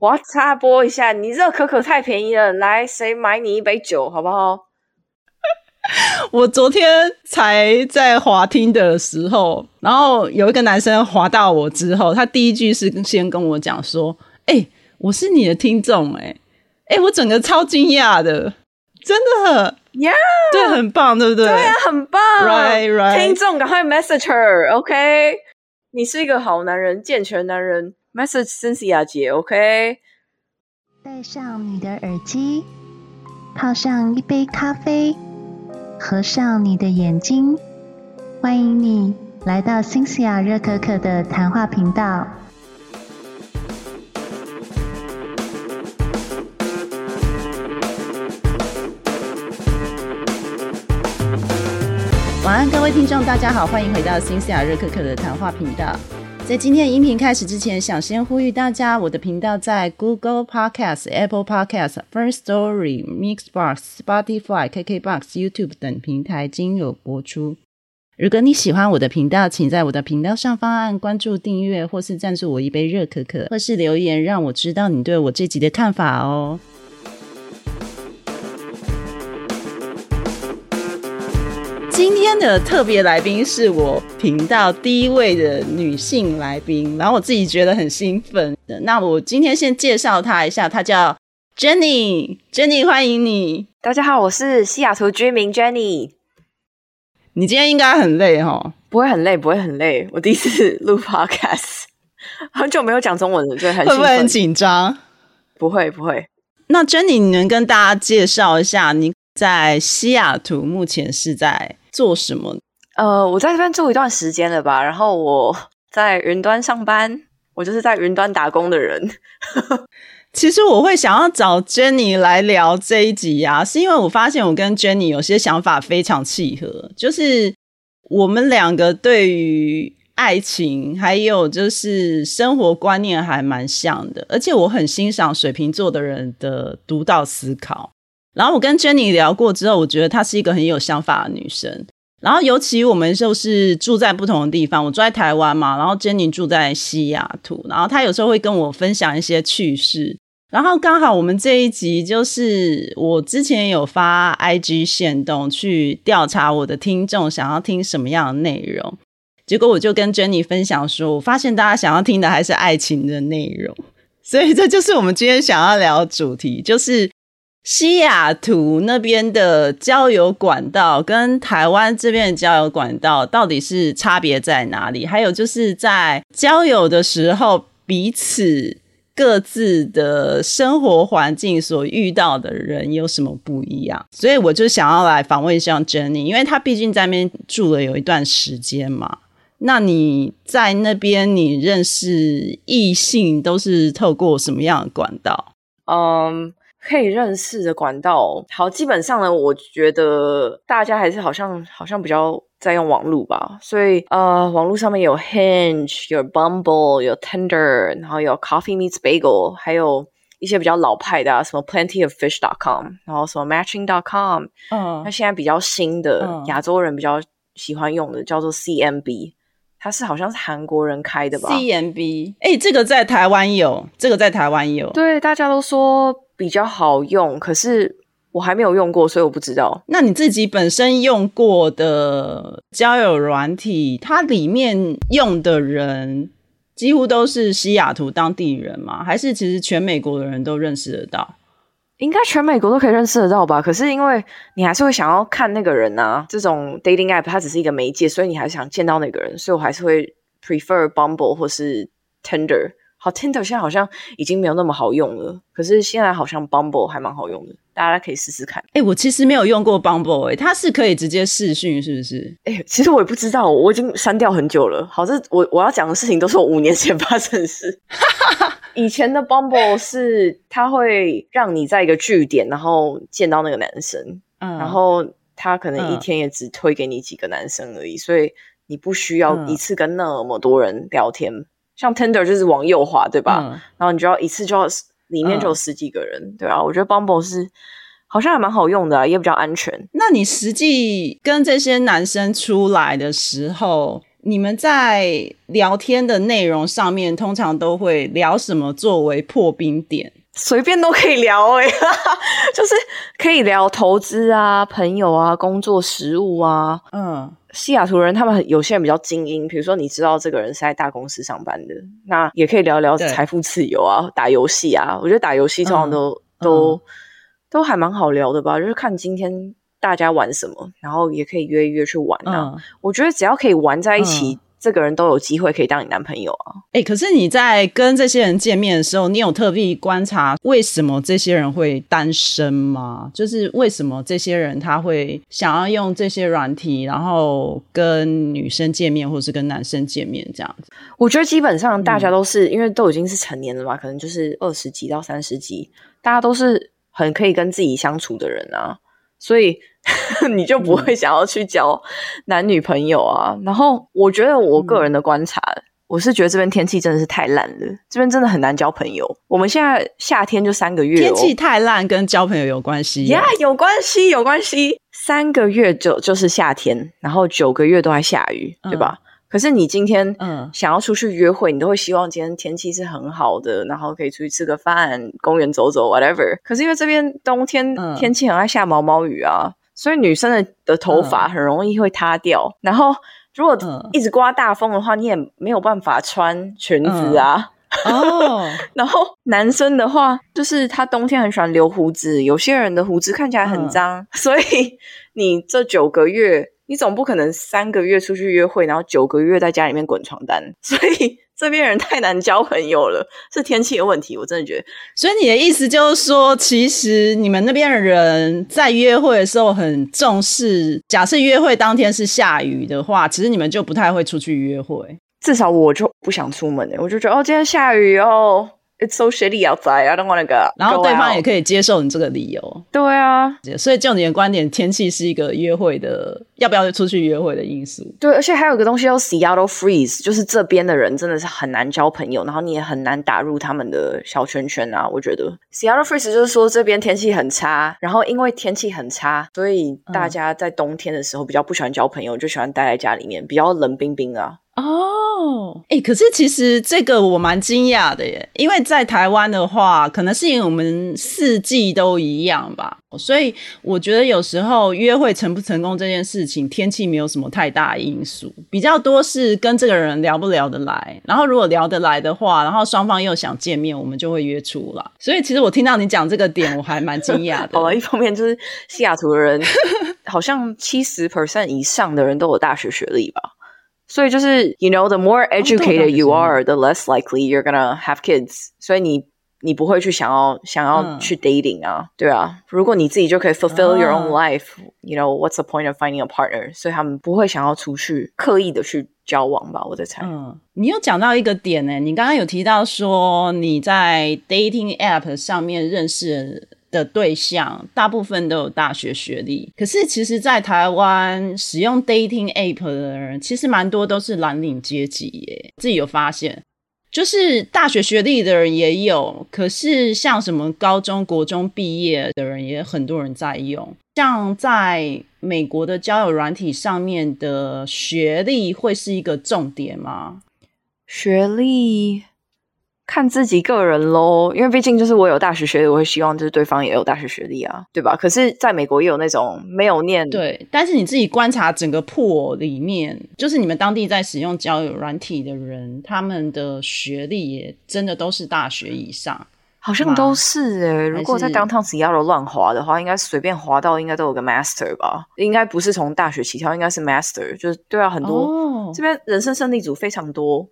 我要插播一下，你热可可太便宜了，来，谁买你一杯酒，好不好？我昨天才在滑听的时候，然后有一个男生滑到我之后，他第一句是先跟我讲说：“哎，我是你的听众。”哎，哎，我整个超惊讶的，真的呀，对，很棒，对不对？对啊，很棒，right right，听众赶快 message her，OK，你是一个好男人，健全男人。Message Cynthia 姐，OK。戴上你的耳机，泡上一杯咖啡，合上你的眼睛，欢迎你来到 Cynthia 热可可的谈话频道。晚安，各位听众，大家好，欢迎回到 Cynthia 热可可的谈话频道。在今天音频开始之前，想先呼吁大家，我的频道在 Google Podcast、Apple Podcast、First Story、Mixbox、Spotify、KKBox、YouTube 等平台均有播出。如果你喜欢我的频道，请在我的频道上方按关注、订阅，或是赞助我一杯热可可，或是留言让我知道你对我这集的看法哦。今天的特别来宾是我频道第一位的女性来宾，然后我自己觉得很兴奋的。那我今天先介绍她一下，她叫 Jenny，Jenny 欢迎你。大家好，我是西雅图居民 Jenny。你今天应该很累哈？不会很累，不会很累。我第一次录 Podcast，很久没有讲中文了，就很会不会很紧张？不会不会。那 Jenny，你能跟大家介绍一下你在西雅图目前是在？做什么？呃，我在这边住一段时间了吧，然后我 在云端上班，我就是在云端打工的人。其实我会想要找 Jenny 来聊这一集啊，是因为我发现我跟 Jenny 有些想法非常契合，就是我们两个对于爱情还有就是生活观念还蛮像的，而且我很欣赏水瓶座的人的独到思考。然后我跟 Jenny 聊过之后，我觉得她是一个很有想法的女生。然后尤其我们就是住在不同的地方，我住在台湾嘛，然后 Jenny 住在西雅图。然后她有时候会跟我分享一些趣事。然后刚好我们这一集就是我之前有发 IG 线动去调查我的听众想要听什么样的内容，结果我就跟 Jenny 分享说，我发现大家想要听的还是爱情的内容。所以这就是我们今天想要聊的主题，就是。西雅图那边的交友管道跟台湾这边的交友管道到底是差别在哪里？还有就是在交友的时候，彼此各自的生活环境所遇到的人有什么不一样？所以我就想要来访问一下 Jenny，因为她毕竟在那边住了有一段时间嘛。那你在那边你认识异性都是透过什么样的管道？嗯。可以认识的管道，好，基本上呢，我觉得大家还是好像好像比较在用网络吧，所以呃，网络上面有 Hinge，有 Bumble，有 Tender，然后有 Coffee Meets Bagel，还有一些比较老派的啊，什么 PlentyOfFish.com，然后什么 Matching.com，嗯，那现在比较新的亚洲人比较喜欢用的叫做 CMB，它是好像是韩国人开的吧？CMB，哎，这个在台湾有，这个在台湾有，对，大家都说。比较好用，可是我还没有用过，所以我不知道。那你自己本身用过的交友软体，它里面用的人几乎都是西雅图当地人吗？还是其实全美国的人都认识得到？应该全美国都可以认识得到吧？可是因为你还是会想要看那个人啊，这种 dating app 它只是一个媒介，所以你还是想见到那个人，所以我还是会 prefer Bumble 或是 Tender。好，Tinder 现在好像已经没有那么好用了，可是现在好像 Bumble 还蛮好用的，大家可以试试看。哎，我其实没有用过 Bumble，哎，它是可以直接视讯，是不是？哎，其实我也不知道，我已经删掉很久了。好，这我我要讲的事情都是我五年前发生的事。以前的 Bumble 是它会让你在一个据点，然后见到那个男生，嗯，然后他可能一天也只推给你几个男生而已，所以你不需要一次跟那么多人聊天。像 Tender 就是往右滑，对吧？然后你就要一次就要里面就有十几个人，对啊。我觉得 Bumble 是好像还蛮好用的，也比较安全。那你实际跟这些男生出来的时候，你们在聊天的内容上面，通常都会聊什么作为破冰点？随便都可以聊哎、就是可以聊投资啊、朋友啊、工作、食物啊。嗯西雅图人他们很有些人比较精英，比如说你知道这个人是在大公司上班的，那也可以聊聊财富自由啊、打游戏啊。我觉得打游戏通常都、嗯都、都还蛮好聊的吧，就是看今天大家玩什么，然后也可以约一约去玩啊。嗯，我觉得只要可以玩在一起，嗯这个人都有机会可以当你男朋友啊。哎、可是你在跟这些人见面的时候，你有特地观察为什么这些人会单身吗？就是为什么这些人他会想要用这些软体，然后跟女生见面，或是跟男生见面这样子？我觉得基本上大嗯家都是、因为都已经是成年了嘛，可能就是二十几到三十几，大家都是很可以跟自己相处的人啊，所以 你就不嗯会想要去交男女朋友啊。然后我觉得我个人的观察。我是觉得这边天气真的是太烂了，这边真的很难交朋友。我们现在夏天就三个月、哦，天气太烂跟交朋友有关系呀有关系，有关系。三个月就就是夏天，然后九个月都在下雨，对吧？可是你今天嗯想要出去约会，你都会希望今天天气是很好的，然后可以出去吃个饭、公园走走，whatever。可是因为这边冬天、嗯天气很爱下毛毛雨啊，所以女生的的头发很容易会塌掉。然后如果嗯。一直刮大风的话，你也没有办法穿裙子啊。哦，然后男生的话，就是他冬天很喜欢留胡子，有些人的胡子看起来很脏，所以你这九个月，你总不可能三个月出去约会，然后九个月在家里面滚床单，所以这边人太难交朋友了，是天气的问题，我真的觉得。所以你的意思就是说，其实你们那边的人在约会的时候很重视，假设约会当天是下雨的话，其实你们就不太会出去约会。至少我就不想出门、欸、我就觉得哦，今天下雨哦，It's so shitty outside, I don't want to go. 然后对方也可以接受你这个理由，对啊，所以就你的观点，天气是一个约会的要不要出去约会的因素。对，而且还有一个东西叫 Seattle Freeze，就是这边的人真的是很难交朋友，然后你也很难打入他们的小圈圈啊。我觉得 Seattle Freeze 就是说这边天气很差，然后因为天气很差，所以大家在冬天的时候比较不喜欢交朋友，就喜欢待在家里面，比较冷冰冰啊。哦，哎、可是其实这个我蛮惊讶的耶，因为在台湾的话，可能是因为我们四季都一样吧，所以我觉得有时候约会成不成功这件事情，天气没有什么太大因素，比较多是跟这个人聊不聊得来，然后如果聊得来的话，然后双方又想见面，我们就会约出来。所以其实我听到你讲这个点，我还蛮惊讶的。好了，一方面就是西雅图的人 好像七十 percent 以上的人都有大学学历吧。所以就是，you know, the more educated you are, the less likely you're gonna have kids。所以你你不会去想要想要去 dating 啊，对啊。如果你自己就可以 fulfill your own life，you know, what's the point of finding a partner？所以他们不会想要出去刻意的去交往吧，我在猜。嗯，你有讲到一个点呢，你刚刚有提到说你在 dating app 上面认识的对象，大部分都有大学学历。可是其实，在台湾使用 dating app 的人，其实蛮多都是蓝领阶级耶。自己有发现，就是大学学历的人也有，可是像什么高中国中毕业的人，也很多人在用。像在美国的交友软体上面的学历会是一个重点吗？学历看自己个人喽，因为毕竟就是我有大学学历，我会希望就是对方也有大学学历啊，对吧？可是在美国也有那种没有念，对，但是你自己观察整个破里面，就是你们当地在使用交友软体的人，他们的学历也真的都是大学以上。好像都是诶、如果在是 downtown Seattle 乱滑的话，应该随便滑到应该都有个 master 吧？应该不是从大学起跳，应该是 master，就是对啊，很多、哦这边人生胜利组非常多，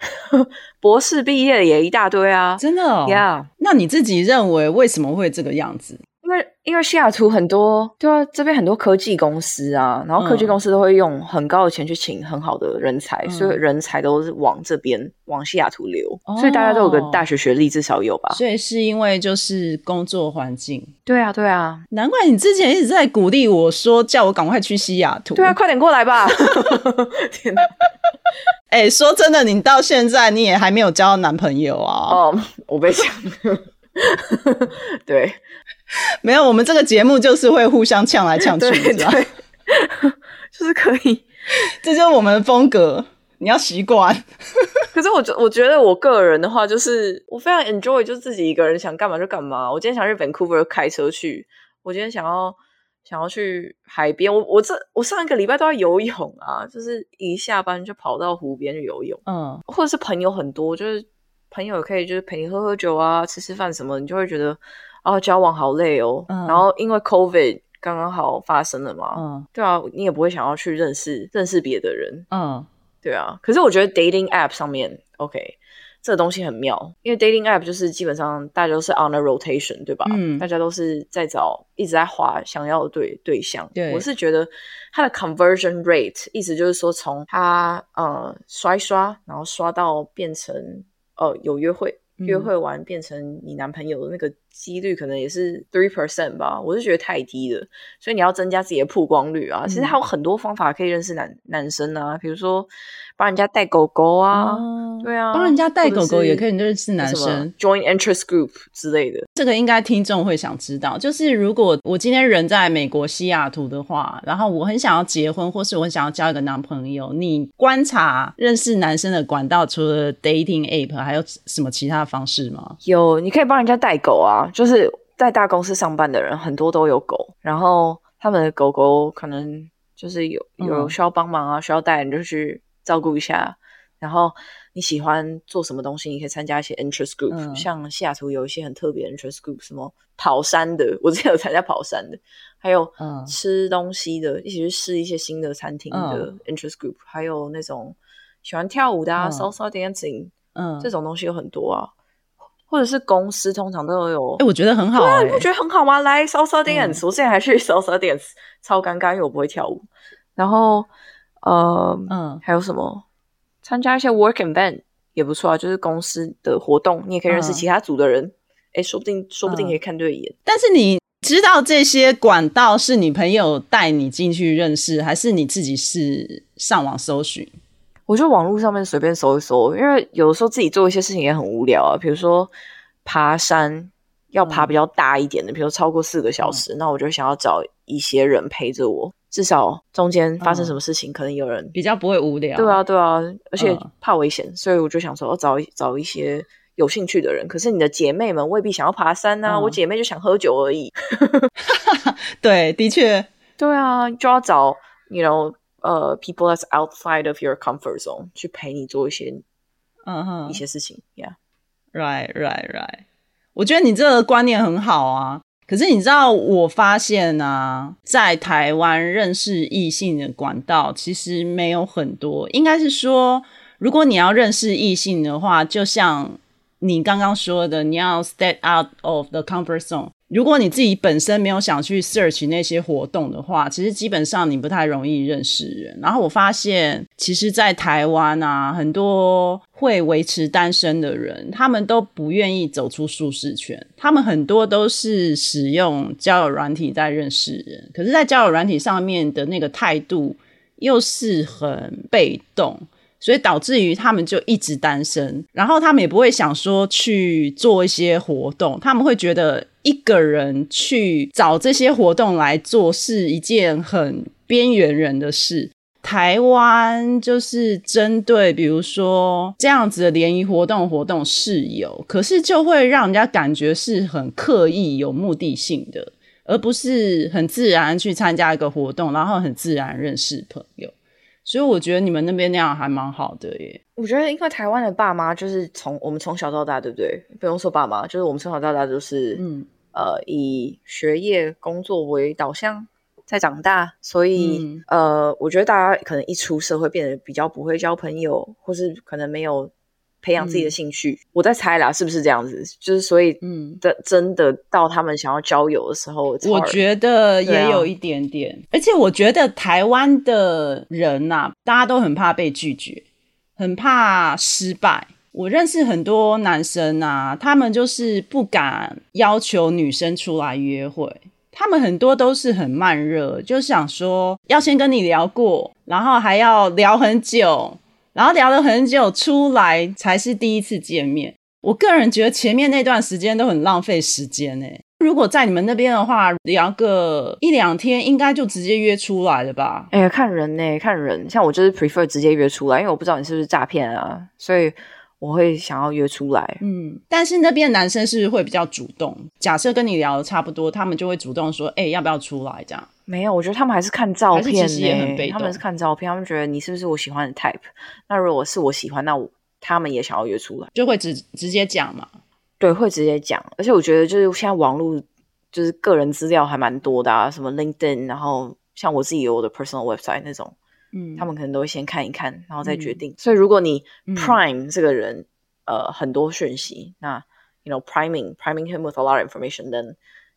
博士毕业的也一大堆啊。真的哦 Yeah，那你自己认为为什么会这个样子？因为因为西雅图很多对啊，这边很多科技公司啊，然后科技嗯公司都会用很高的钱去请很好的人才，嗯所以人才都是往这边往西雅图流，所以大家都有个哦大学学历至少有吧？所以是因为就是工作环境。对啊，对啊，难怪你之前一直在鼓励我说，叫我赶快去西雅图。对啊，，快点过来吧！天哪！哎、说真的，你到现在你也还没有交到男朋友啊？哦，我被抢。对 没有，我们这个节目就是会互相呛来呛去，对 就是可以 这就是我们的风格，你要习惯。可是我觉我觉得我个人的话，就是我非常 enjoy，就自己一个人想干嘛就干嘛。我今天想去 Vancouver 开车去，我今天想要想要去海边。我我这我上一个礼拜都要游泳啊，就是一下班就跑到湖边去游泳。嗯，或者是朋友很多，就是朋友可以就是陪你喝喝酒啊，吃吃饭什么，你就会觉得啊交往好累哦。嗯然后因为 COVID 刚刚好发生了嘛，嗯对啊，你也不会想要去认识认识别的人，嗯对啊。可是我觉得 dating app 上面，OK，这个东西很妙，因为 dating app 就是基本上大家都是 on a rotation，对吧？嗯大家都是在找一直在划想要的对对象。对我是觉得它的 conversion rate，意思就是说从他呃刷一刷，然后刷到变成呃有约会。嗯约会完变成你男朋友的那个几率可能也是 three percent 吧，我是觉得太低了，所以你要增加自己的曝光率啊。其实嗯还有很多方法可以认识男男生啊，比如说帮人家带狗狗啊，哦对啊，帮人家带狗狗也可以以认识男生。join interest group 之类的。这个应该听众会想知道，就是如果我今天人在美国西雅图的话，然后我很想要结婚，或是我很想要交一个男朋友，你观察认识男生的管道，除了 dating app，还有什么其他方式吗？有，你可以帮人家带狗啊，就是在大公司上班的人很多都有狗，然后他们的狗狗可能就是有有嗯需要帮忙啊，需要带，你就去照顾一下。然后你喜欢做什么东西，你可以参加一些 interest group，、嗯像西雅图有一些很特别的 interest group，什么跑山的，我之前有参加跑山的，还有嗯。吃东西的，一起去试一些新的餐厅的嗯。interest group，、还有那种喜欢跳舞的啊、嗯。salsa dancing 嗯，这种东西有很多啊，或者是公司通常都有。哎、我觉得很好、对啊，哎你不觉得很好吗？来 salsa dance，、我之前还去 salsa dance，超尴尬，因为我不会跳舞。然后呃，嗯还有什么？参加一些 work event 也不错啊，就是公司的活动，你也可以认识嗯其他组的人。哎、说不定说不定嗯可以看对眼。但是你知道这些管道是你朋友带你进去认识，还是你自己是上网搜寻？我就网络上面随便搜一搜，因为有的时候自己做一些事情也很无聊啊，比如说爬山要爬嗯比较大一点的，比如超过四个小时，那我就想要找一些人陪着我，至少中间发生什么事情，可能有人。比较不会无聊。对啊，，对啊，而且嗯怕危险，所以我就想说，哦找一找一些有兴趣的人。可是你的姐妹们未必想要爬山啊，嗯我姐妹就想喝酒而已。对，的确，对啊，就要找，you know，呃，people that's outside of your comfort zone 去陪你做一些嗯哼一些事情，yeah。Right, right, right。我觉得你这个观念很好啊。可是你知道，我发现啊，在台湾认识异性的管道其实没有很多。应该是说，如果你要认识异性的话，就像你刚刚说的，你要 step out of the comfort zone。如果你自己本身没有想去 search 那些活动的话，其实基本上你不太容易认识人。然后我发现，其实，在台湾啊，很多会维持单身的人，他们都不愿意走出舒适圈，他们很多都是使用交友软体在认识人，可是，在交友软体上面的那个态度又是很被动。所以导致于他们就一直单身，然后他们也不会想说去做一些活动，他们会觉得一个人去找这些活动来做是一件很边缘人的事。台湾就是针对比如说这样子的联谊活动活动是有，可是就会让人家感觉是很刻意、有目的性的，而不是很自然去参加一个活动，然后很自然认识朋友。所以我觉得你们那边那样还蛮好的耶。我觉得，因为台湾的爸妈就是从我们从小到大，对不对？不用说爸妈，就是我们从小到大都是，嗯呃，以学业、工作为导向在长大，所以、嗯呃，我觉得大家可能一出社会变得比较不会交朋友，或是可能没有培养自己的嗯兴趣。我在猜啦，是不是这样子？就是所以，嗯，的真的到他们想要交友的时候，我觉得也有一点点，而且我觉得台湾的人呐、大家都很怕被拒绝，很怕失败。我认识很多男生啊，他们就是不敢要求女生出来约会，他们很多都是很慢热，就想说要先跟你聊过，然后还要聊很久，然后聊了很久出来才是第一次见面。我个人觉得前面那段时间都很浪费时间呢、如果在你们那边的话，聊个一两天，应该就直接约出来了吧？哎呀，看人呢，看人。像我就是 prefer 直接约出来，因为我不知道你是不是诈骗啊，所以我会想要约出来。嗯，但是那边男生是会比较主动。假设跟你聊的差不多，他们就会主动说：“哎，要不要出来？”这样没有，我觉得他们还是看照片呢。他们是看照片，他们觉得你是不是我喜欢的 type。那如果是我喜欢，那我他们也想要约出来，就会直直接讲嘛。对，会直接讲。而且我觉得就是现在网络。就是个人资料还蛮多的啊，什么 LinkedIn，然后像我自己有我的 personal website 那种，嗯，他们可能都会先看一看，然后再决定。所以如果你 prime 这个人，呃，很多讯息，那 you know priming priming him with a lot of information，then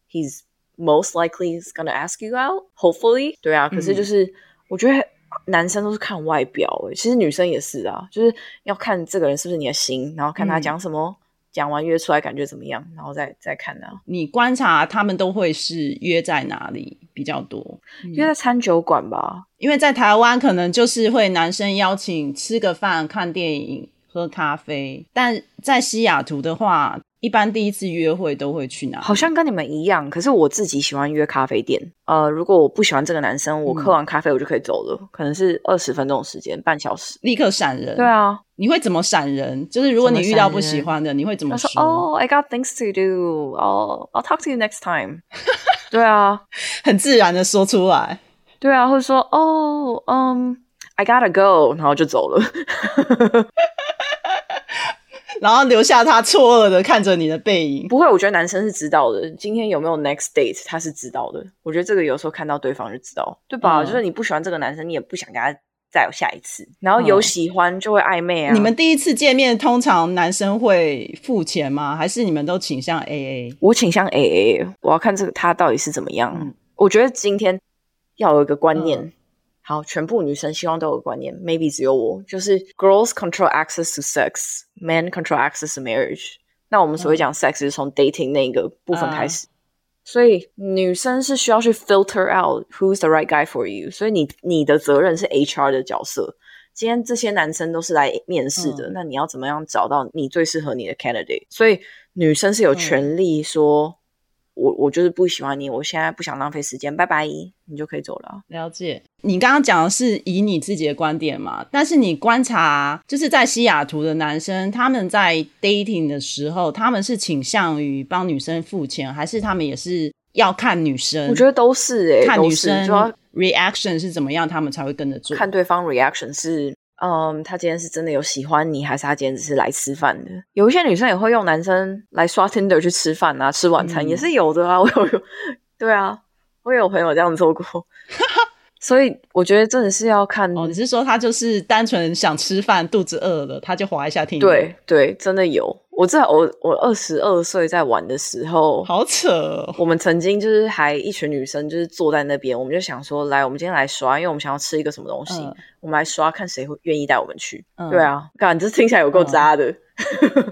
he's most likely is gonna ask you out。Hopefully，对啊。可是就是我觉得男生都是看外表，诶，其实女生也是啊，就是要看这个人是不是你的心，然后看他讲什么。讲完约出来感觉怎么样，然后再再看呢？你观察他们都会是约在哪里比较多？约在餐酒馆吧，因为在台湾可能就是会男生邀请吃个饭、看电影、喝咖啡，但在西雅图的话。一般第一次约会都会去哪？好像跟你们一样，可是我自己喜欢约咖啡店。呃，如果我不喜欢这个男生，我喝完咖啡我就可以走了，可能是二十分钟时间，半小时，立刻闪人。对啊，你会怎么闪人？就是如果你遇到不喜欢的，你会怎么说？哦，I got things to do. Oh, I'll talk to you next time. 对啊，很自然的说出来。对啊，或者说哦，嗯，I gotta go，然后就走了。然后留下他错愕的看着你的背影。不会，我觉得男生是知道的。今天有没有 next date，他是知道的。我觉得这个有时候看到对方就知道，对吧？就是你不喜欢这个男生，你也不想跟他再有下一次。然后有喜欢就会暧昧啊。你们第一次见面，通常男生会付钱吗？还是你们都倾向 A A？我倾向 A A。我要看这个他到底是怎么样。我觉得今天要有一个观念。好，全部女生希望都有观念，maybe 只有我，就是 girls control access to sex，men control access to marriage。那我们所谓讲 sex 是从 dating 那个部分开始，所以女生是需要去 filter out who's the right guy for you。所以你你的责任是 HR 的角色。今天这些男生都是来面试的，那你要怎么样找到你最适合你的 candidate？所以女生是有权利说。我我就是不喜欢你，我现在不想浪费时间，拜拜，你就可以走了。了解，你刚刚讲的是以你自己的观点嘛？但是你观察，就是在西雅图的男生，他们在 dating 的时候，他们是倾向于帮女生付钱，还是他们也是要看女生？我觉得都是欸，看女生 reaction 是怎么样，他们才会跟着做。看对方 reaction 是。嗯，他今天是真的有喜欢你，还是他今天只是来吃饭的？有一些女生也会用男生来刷 Tinder 去吃饭啊，吃晚餐也是有的啊。我有，对啊，我也有朋友这样做过。所以我觉得真的是要看哦。你是说他就是单纯想吃饭，肚子饿了，他就划一下 Tinder？对对，真的有。我在我我二十二岁在玩的时候，好扯。我们曾经就是还一群女生就是坐在那边，我们就想说，来，我们今天来刷，因为我们想要吃一个什么东西，我们来刷，看谁会愿意带我们去。对啊，感这听起来有够渣的。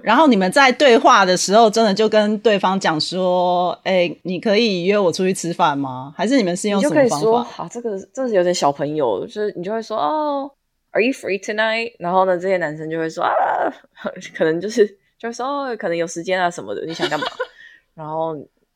然后你们在对话的时候，真的就跟对方讲说，哎，你可以约我出去吃饭吗？还是你们是用什么方法？啊，这个这是有点小朋友，就是你就会说，哦，Are you free tonight？然后呢，这些男生就会说，啊，可能就是。就说哦，可能有时间啊什么的，你想干嘛？然后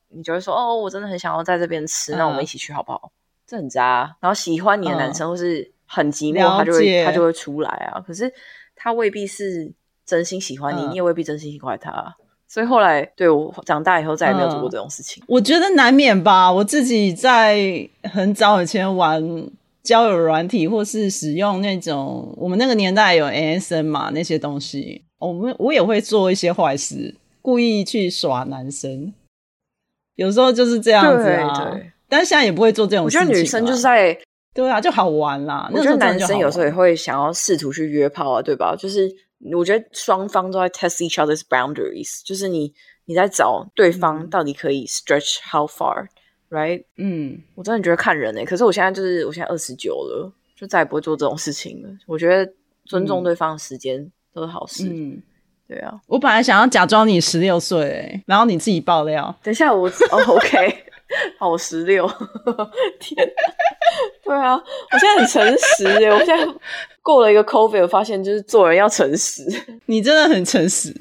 你就会说哦，我真的很想要在这边吃，那我们一起去好不好？这很渣。然后喜欢你的男生或是很寂寞，他就会他就会出来啊。可是他未必是真心喜欢你，你也未必真心喜欢他。所以后来对我长大以后再也没有做过这种事情。我觉得难免吧。我自己在很早以前玩交友软体，或是使用那种我们那个年代有 ASN 嘛那些东西。我们我也会做一些坏事，故意去耍男生，有时候就是这样子啊。但是现在也不会做这种。我觉得女生就是在对啊，就好玩啦。我觉得男生有时候也会想要试图去约炮啊，对吧？就是我觉得双方都在 test each other's boundaries，就是你你在找对方到底可以 stretch how far，right？嗯，我真的觉得看人诶。可是我现在就是我现在二十九了，就再也不会做这种事情了。我觉得尊重对方的时间。都是好事，嗯，对啊。我本来想要假装你十六岁，然后你自己爆料。等一下我，OK，好，我十六，天，对啊，我现在很诚实耶。我现在过了一个 COVID，我发现就是做人要诚实。你真的很诚实。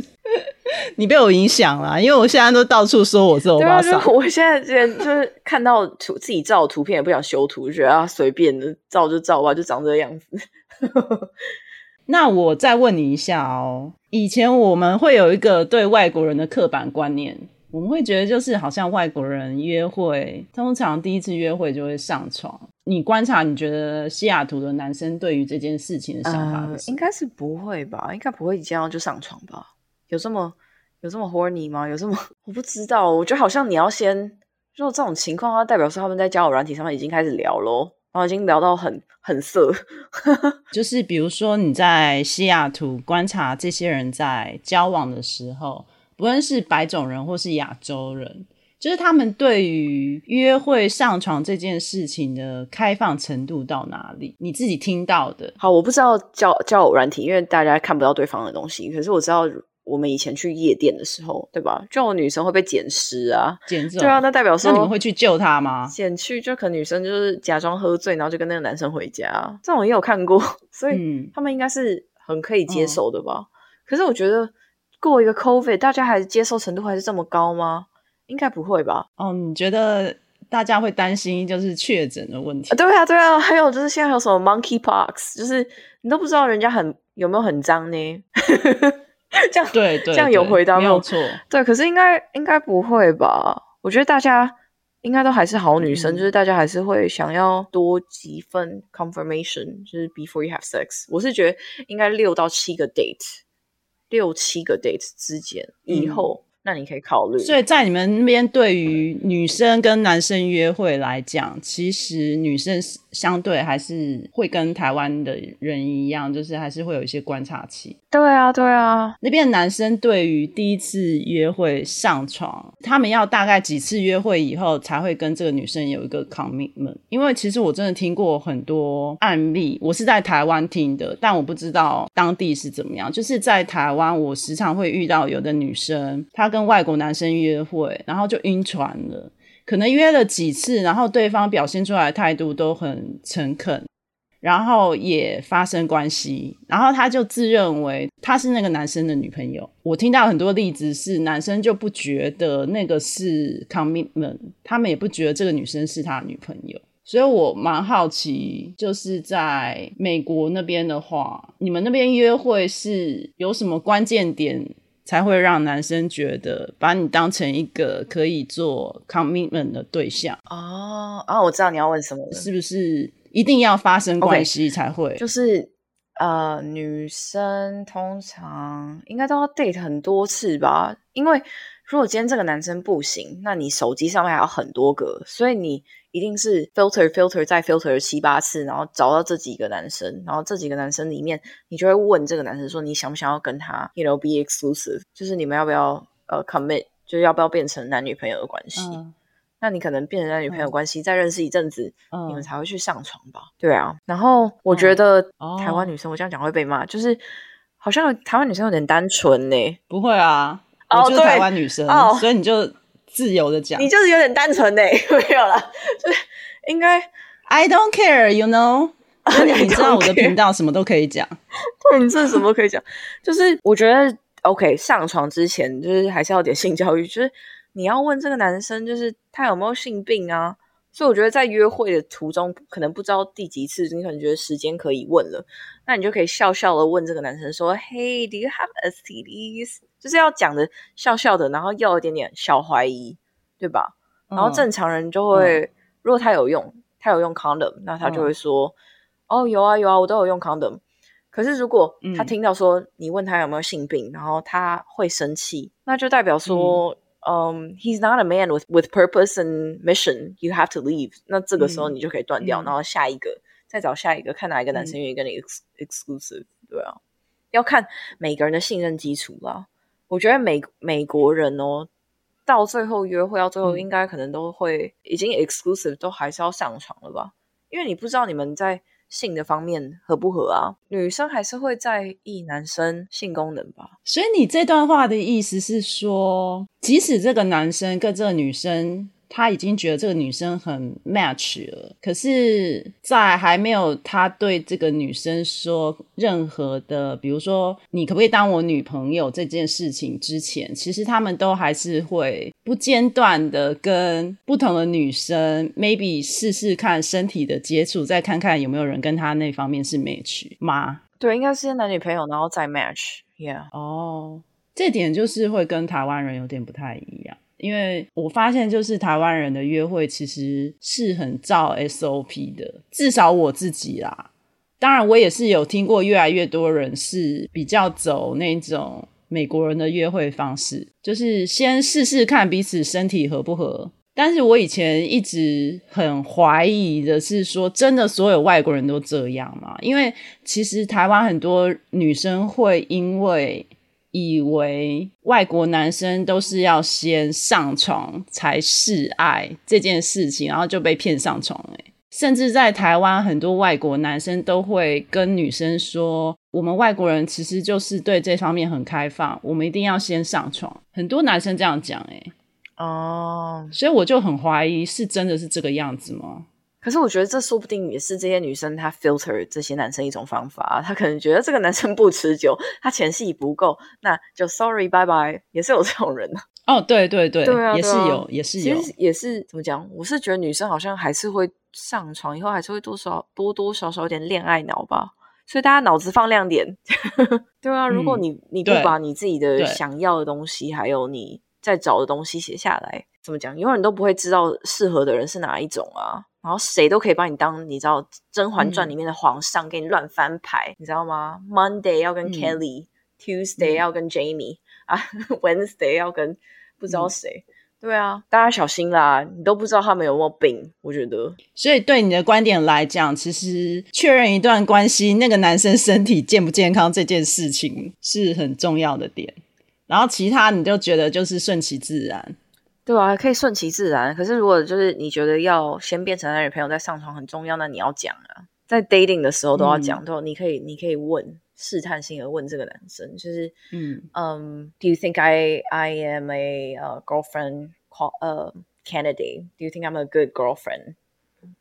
你被我影响了，因为我现在都到处说我是欧巴我现在之前就是看到图自己照的图片也不想修图，就觉得啊随便的照就照吧，就长这个样子。那我再问你一下哦，以前我们会有一个对外国人的刻板观念，我们会觉得就是好像外国人约会，通常第一次约会就会上床。你观察，你觉得西雅图的男生对于这件事情的想法是，应该是不会吧？应该不会一见到就上床吧？有这么有这么 horny 吗？有这么 我不知道，我觉得好像你要先，如果这种情况，它代表说他们在交友软体上面已经开始聊咯，然后已经聊到很很色。就是比如说你在西雅图观察这些人在交往的时候，不论是白种人或是亚洲人，就是他们对于约会上床这件事情的开放程度到哪里？你自己听到的，好，我不知道交交友软体，因为大家看不到对方的东西。可是我知道，我们以前去夜店的时候，对吧？就有女生会被捡尸啊，简总，对啊，那代表说那你们会去救她吗？捡去，就可能女生就是假装喝醉，然后就跟那个男生回家，这种也有看过，所以嗯，他们应该是很可以接受的吧？可是我觉得过一个 COVID，大家还是接受程度还是这么高吗？应该不会吧？哦，你觉得大家会担心就是确诊的问题啊，？对啊，对啊，还有就是现在有什么 monkeypox，就是你都不知道人家很有没有很脏呢？这样对对，这样有回答吗没有错。对，可是应该应该不会吧？我觉得大家应该都还是好女生，嗯就是大家还是会想要多几份 confirmation，就是 before you have sex。我是觉得应该六到七个 date，六七个 date 之间以嗯后，那你可以考虑。所以在你们那边，对于女生跟男生约会来讲，其实女生相对还是会跟台湾的人一样，就是还是会有一些观察期。对啊，对啊，那边的男生对于第一次约会上床，他们要大概几次约会以后才会跟这个女生有一个 commitment。因为其实我真的听过很多案例，我是在台湾听的，但我不知道当地是怎么样。就是在台湾，我时常会遇到有的女生，她跟外国男生约会，然后就晕船了。可能约了几次，然后对方表现出来的态度都很诚恳，然后也发生关系，然后他就自认为他是那个男生的女朋友。我听到很多例子是男生就不觉得那个是 commitment，他们也不觉得这个女生是他的女朋友。所以我蛮好奇，就是在美国那边的话，你们那边约会是有什么关键点才会让男生觉得把你当成一个可以做 commitment 的对象？哦，啊，我知道你要问什么了，是不是一定要发生关系才会？就是呃，女生通常应该都要 date 很多次吧，因为如果今天这个男生不行，那你手机上面还有很多个，所以你一定是 filter filter 再 filter 七八次，然后找到这几个男生，然后这几个男生里面，你就会问这个男生说，你想不想要跟他，you know be exclusive，就是你们要不要呃 commit，就是要不要变成男女朋友的关系。嗯那你可能变成男女朋友嗯关系，再认识一阵子，嗯你们才会去上床吧？对啊。然后我觉得哦台湾女生，我这样讲会被骂，就是好像台湾女生有点单纯呢、不会啊，哦我就是台湾女生，哦所以你就自由的讲你。就是有点单纯呢、没有啦，就是应该 I don't care, you know。你知道我的频道什么都可以讲。对你这什么都可以讲，就是我觉得 OK 上床之前就是还是要点性教育，就是你要问这个男生，就是他有没有性病啊。所以我觉得在约会的途中，可能不知道第几次，你可能觉得时间可以问了，那你就可以笑笑的问这个男生说：“Hey, do you have STDs？” 就是要讲的笑笑的，然后要一点点小怀疑，对吧？然后嗯正常人就会，如果他有用，他有用 condom，那他就会说：“哦，有啊有啊，我都有用 condom。”可是如果他嗯听到说你问他有没有性病，然后他会生气，那就代表说，嗯、h e s not a man with with purpose and mission. You have to leave。那这个时候嗯你就可以断掉，嗯然后下一个再找下一个，看哪一个男生愿意跟你 ex exclusive。对啊，要看每个人的信任基础啦。我觉得美美国人哦，到最后约会到最后，嗯应该可能都会已经 exclusive，都还是要上床了吧？因为你不知道你们在性的方面合不合啊。女生还是会在意男生性功能吧？所以你这段话的意思是说，即使这个男生跟这个女生他已经觉得这个女生很 match 了，可是，在还没有他对这个女生说任何的，比如说你可不可以当我女朋友这件事情之前，其实他们都还是会不间断的跟不同的女生 maybe 试试看身体的接触，再看看有没有人跟他那方面是 match 吗？对，应该是男女朋友，然后再 match，yeah。哦，这点就是会跟台湾人有点不太一样。因为我发现，就是台湾人的约会其实是很照 SOP 的，至少我自己啦。当然，我也是有听过越来越多人是比较走那种美国人的约会方式，就是先试试看彼此身体合不合。但是我以前一直很怀疑的是，说真的，所有外国人都这样吗？因为其实台湾很多女生会因为。以为外国男生都是要先上床才示爱这件事情，然后就被骗上床。哎，甚至在台湾，很多外国男生都会跟女生说：“我们外国人其实就是对这方面很开放，我们一定要先上床。”很多男生这样讲，哎，哦，所以我就很怀疑，是真的是这个样子吗？可是我觉得这说不定也是这些女生她 filter 这些男生一种方法。她可能觉得这个男生不持久，他前戏不够，那就 sorry bye bye，也是有这种人的。哦，对对对，对啊，也是有，也是有，也是怎么讲？我是觉得女生好像还是会上床，以后还是会多少多多少少有点恋爱脑吧。所以大家脑子放亮点。对啊，如果你你不把你自己的想要的东西，还有你在找的东西写下来，怎么讲？永远都不会知道适合的人是哪一种啊。然后谁都可以把你当你知道《甄嬛传》里面的皇上，给你乱翻牌，你知道吗？Monday 要跟 Kelly，Tuesday 要跟 Jamie 啊，Wednesday 要跟不知道谁。对啊，大家小心啦！你都不知道他们有没有病，我觉得。所以对你的观点来讲，其实确认一段关系，那个男生身体健不健康这件事情是很重要的点。然后其他你就觉得就是顺其自然。对啊，可以顺其自然。可是如果就是你觉得要先变成男女朋友再上床很重要，那你要讲啊，在 dating 的时候都要讲。都你可以，你可以问试探性的问这个男生，就是嗯嗯，Do you think I I am a girlfriend uh candidate? Do you think I'm a good girlfriend?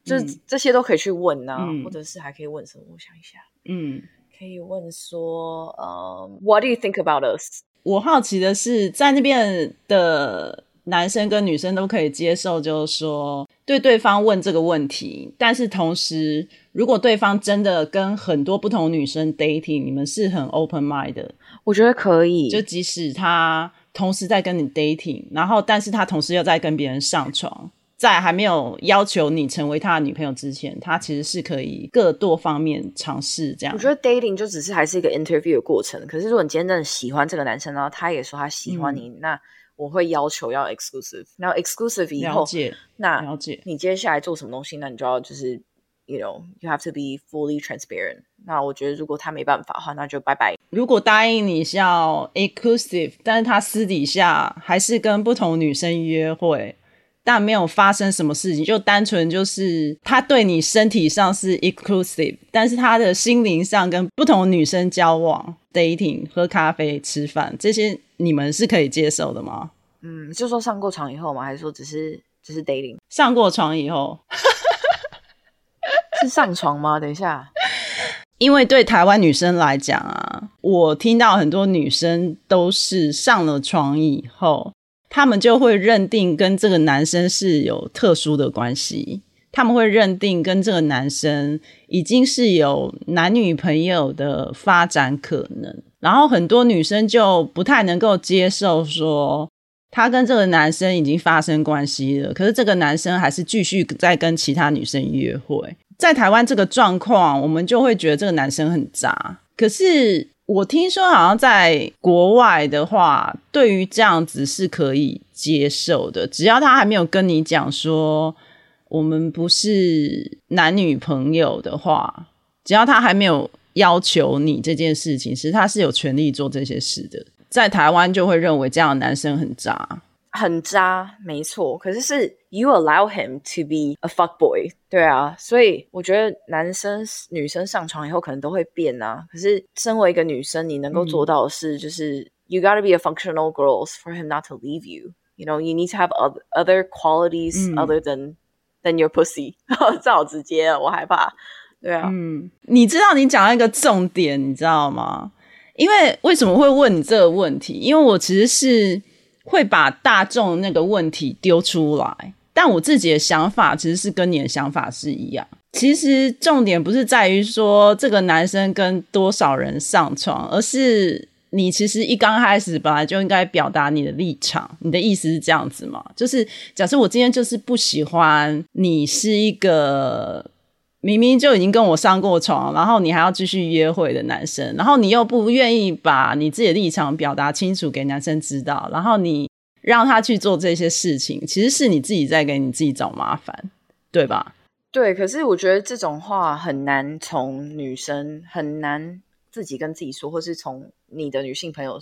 就是这些都可以去问啊，或者是还可以问什么？我想一下，嗯，可以问说，呃，What do you think about us？我好奇的是，在那边的。男生跟女生都可以接受，就是说对对方问这个问题，但是同时，如果对方真的跟很多不同女生 dating，你们是很 open mind 的，我觉得可以。就即使他同时在跟你 dating，然后但是他同时又在跟别人上床，在还没有要求你成为他的女朋友之前，他其实是可以各多方面尝试这样。我觉得 dating 就只是还是一个 interview 的过程，可是如果你今天真的喜欢这个男生，然后他也说他喜欢你，那。我会要求要 exclusive，然后 exclusive 以后，那了解你接下来做什么东西，那你就要就是，you know，you have to be fully transparent。那我觉得如果他没办法的话，那就拜拜。如果答应你是要 exclusive，但是他私底下还是跟不同女生约会，但没有发生什么事情，就单纯就是他对你身体上是 exclusive，但是他的心灵上跟不同女生交往、dating、喝咖啡、吃饭这些。你们是可以接受的吗？嗯，就说上过床以后吗？还是说只是只是 dating？上过床以后 是上床吗？等一下，因为对台湾女生来讲啊，我听到很多女生都是上了床以后，他们就会认定跟这个男生是有特殊的关系，他们会认定跟这个男生已经是有男女朋友的发展可能。然后很多女生就不太能够接受，说她跟这个男生已经发生关系了，可是这个男生还是继续在跟其他女生约会。在台湾这个状况，我们就会觉得这个男生很渣。可是我听说，好像在国外的话，对于这样子是可以接受的，只要他还没有跟你讲说我们不是男女朋友的话，只要他还没有。要求你这件事情，其实他是有权利做这些事的。在台湾就会认为这样的男生很渣，很渣，没错。可是是 you allow him to be a fuck boy，对啊。所以我觉得男生女生上床以后可能都会变啊。可是身为一个女生，你能够做到的是，就是 you gotta be a functional girls for him not to leave you。You know, you need to have other other qualities 嗯 other than than your pussy。这好直接啊，我害怕。对啊，嗯，你知道你讲到一个重点，你知道吗？因为为什么会问你这个问题？因为我其实是会把大众那个问题丢出来，但我自己的想法其实是跟你的想法是一样。其实重点不是在于说这个男生跟多少人上床，而是你其实一刚开始本来就应该表达你的立场。你的意思是这样子吗？就是假设我今天就是不喜欢你是一个明明就已经跟我上过床，然后你还要继续约会的男生，然后你又不愿意把你自己的立场表达清楚给男生知道，然后你让他去做这些事情，其实是你自己在给你自己找麻烦，对吧？对。可是我觉得这种话很难从女生很难自己跟自己说，或是从你的女性朋友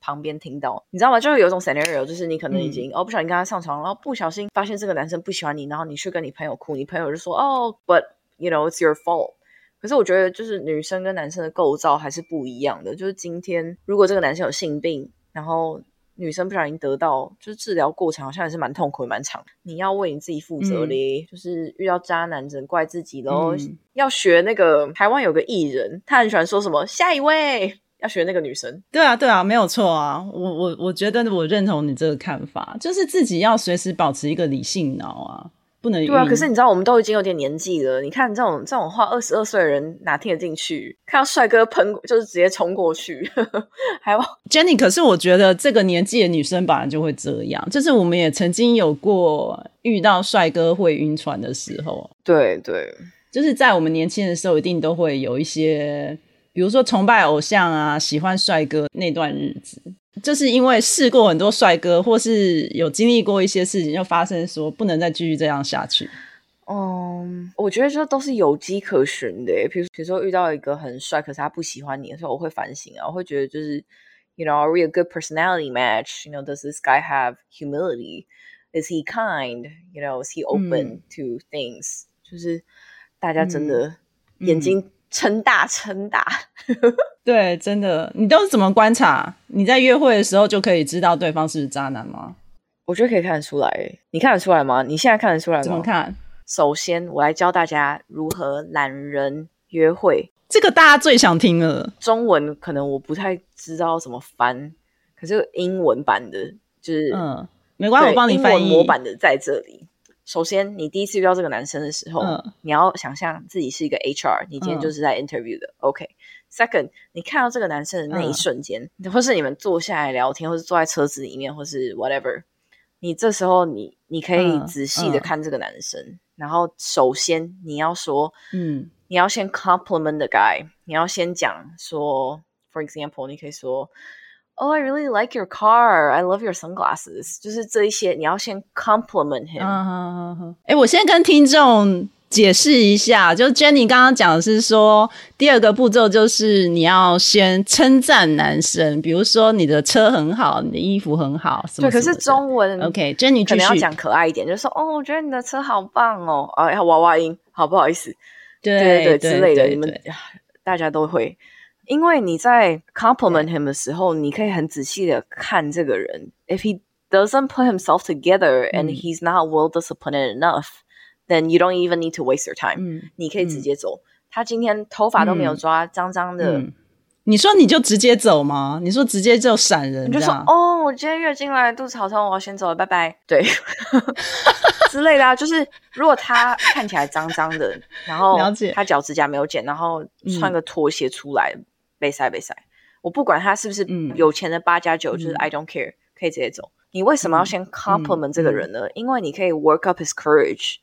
旁边听到，你知道吗？就是有一种 scenario，就是你可能已经、哦不小心跟他上床，然后不小心发现这个男生不喜欢你，然后你去跟你朋友哭，你朋友就说哦，but you know it's your fault。可是我觉得，就是女生跟男生的构造还是不一样的。就是今天，如果这个男生有性病，然后女生不小心得到，就是治疗过程好像也是蛮痛苦、也蛮长。你要为你自己负责嘞，就是遇到渣男只能怪自己喽。嗯要学那个台湾有个艺人，他很喜欢说什么下一位，要学那个女生。对啊，对啊，没有错啊。我我我觉得我认同你这个看法，就是自己要随时保持一个理性脑啊，不能对啊，可是你知道，我们都已经有点年纪了。你看这种这种话，二十二岁的人哪听得进去？看到帅哥喷，就是直接冲过去，还有 Jenny，可是我觉得这个年纪的女生本来就会这样，就是我们也曾经有过遇到帅哥会晕船的时候，对对，就是在我们年轻的时候，一定都会有一些，比如说崇拜偶像啊，喜欢帅哥那段日子，就是因为试过很多帅哥，或是有经历过一些事情，就发生说不能再继续这样下去。嗯，我觉得这都是有迹可循的。比如，比如说遇到一个很帅，可是他不喜欢你的时候，我会反省啊，我会觉得就是，you know, are we a good personality match? You know, does this guy have humility? Is he kind? You know, is he open to things? 就是大家真的眼睛撑大撑大。对，真的，你都是怎么观察？你在约会的时候就可以知道对方是不是渣男吗？我觉得可以看得出来耶，你看得出来吗？你现在看得出来吗？怎么？看？首先，我来教大家如何懒人约会。这个大家最想听了。中文可能我不太知道怎么翻，可是英文版的就是嗯，没关系，我帮你翻译。模板的在这里。首先，你第一次遇到这个男生的时候，嗯你要想象自己是一个 HR，你今天嗯就是在 interview 的。OK。Second，你看到这个男生的那一嗯瞬间，或是你们坐下来聊天，或是坐在车子里面，或是 whatever，你这时候你你可以嗯仔细的嗯看这个男生，然后首先你要说，嗯你要先 compliment the guy，你要先讲说，for example，你可以说，Oh, I really like your car. I love your sunglasses. 就是这一些，你要先 compliment him。嗯嗯嗯。哎，我先跟听众解释一下，就 Jenny 刚刚讲的是说，第二个步骤就是你要先称赞男生，比如说你的车很好，你的衣服很好，什么对，可是中文 OK，Jenny。可能要讲可爱一点，就是说，哦，我觉得你的车好棒哦，啊，要娃娃音，好不好意思？对对对之类的，对你们大家都会。因为你在 compliment him 的时候，你可以很仔细的看这个人。If he doesn't put himself together and 嗯 he's not well disciplined enough, then you don't even need to waste your time. 嗯你可以直接走。他今天头发都没有抓，脏脏的，嗯，你说你就直接走吗？你说直接就闪人，你就说哦，我今天月经来，肚子好痛，我要先走了，拜拜。对，之类的啊，就是如果他看起来脏脏的，然后了解他脚指甲没有剪，然后穿个拖鞋出来，被塞被塞，我不管他是不是嗯有钱的八加九，就是嗯 I don't care，可以直接走。你为什么要先 compliment 这个人呢？因为你可以 work up his courage。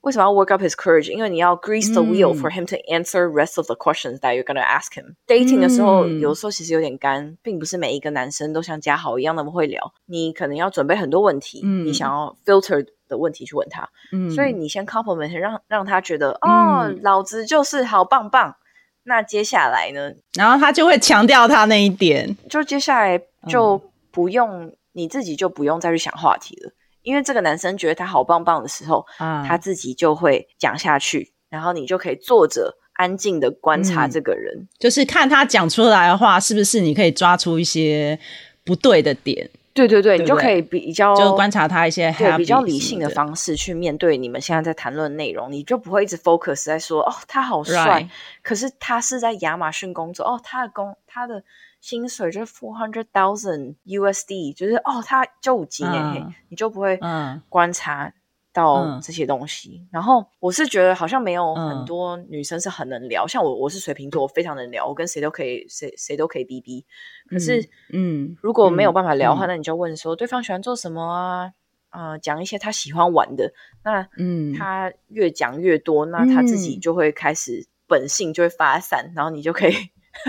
为什么要 work up his courage？因为你要 grease the wheel 嗯 for him to answer rest of the questions that you're gonna ask him。dating 的时候，嗯有时候其实有点干，并不是每一个男生都像嘉豪一样那么会聊。你可能要准备很多问题，嗯你想要 filter 的问题去问他，嗯所以你先 compliment，让让他觉得哦，嗯老子就是好棒棒。那接下来呢？然后他就会强调他那一点。就接下来就不用、你自己就不用再去想话题了，因为这个男生觉得他好棒棒的时候，啊他自己就会讲下去，然后你就可以坐着安静的观察嗯这个人。就是看他讲出来的话，是不是你可以抓出一些不对的点。对对对，你就可以比较就观察他一些对比较理性的方式去面对你们现在在谈论内容，你就不会一直 focus 在说哦他好帅可是他是在亚马逊工作哦，他的工他的薪水就是 four hundred thousand USD，就是哦他就五级、嗯。嘿你就不会嗯。观察到嗯这些东西。然后我是觉得好像没有嗯很多女生是很能聊，像我我是水瓶座，我非常能聊，我跟谁都可以谁谁都可以逼逼。可是嗯，如果没有办法聊的话，嗯那你就问说对方喜欢做什么啊？呃，讲一些他喜欢玩的。那嗯，他越讲越多，那他自己嗯就会开始本性就会发散，然后你就可以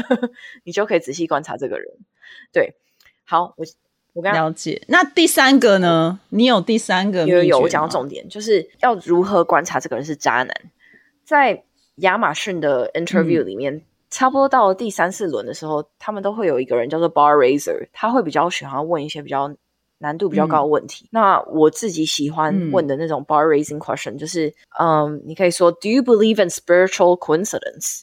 你就可以仔细观察这个人。对，好，我我刚刚了解。那第三个呢？你有第三个有有有，我讲到重点，就是要如何观察这个人是渣男。在亚马逊的嗯 interview 里面，差不多到了第三四轮的时候，他们都会有一个人叫做 bar raiser，他会比较喜欢问一些比较难度比较高的问题。那我自己喜欢嗯问的那种 bar raising question，就是嗯，你可以说 Do you believe in spiritual coincidence？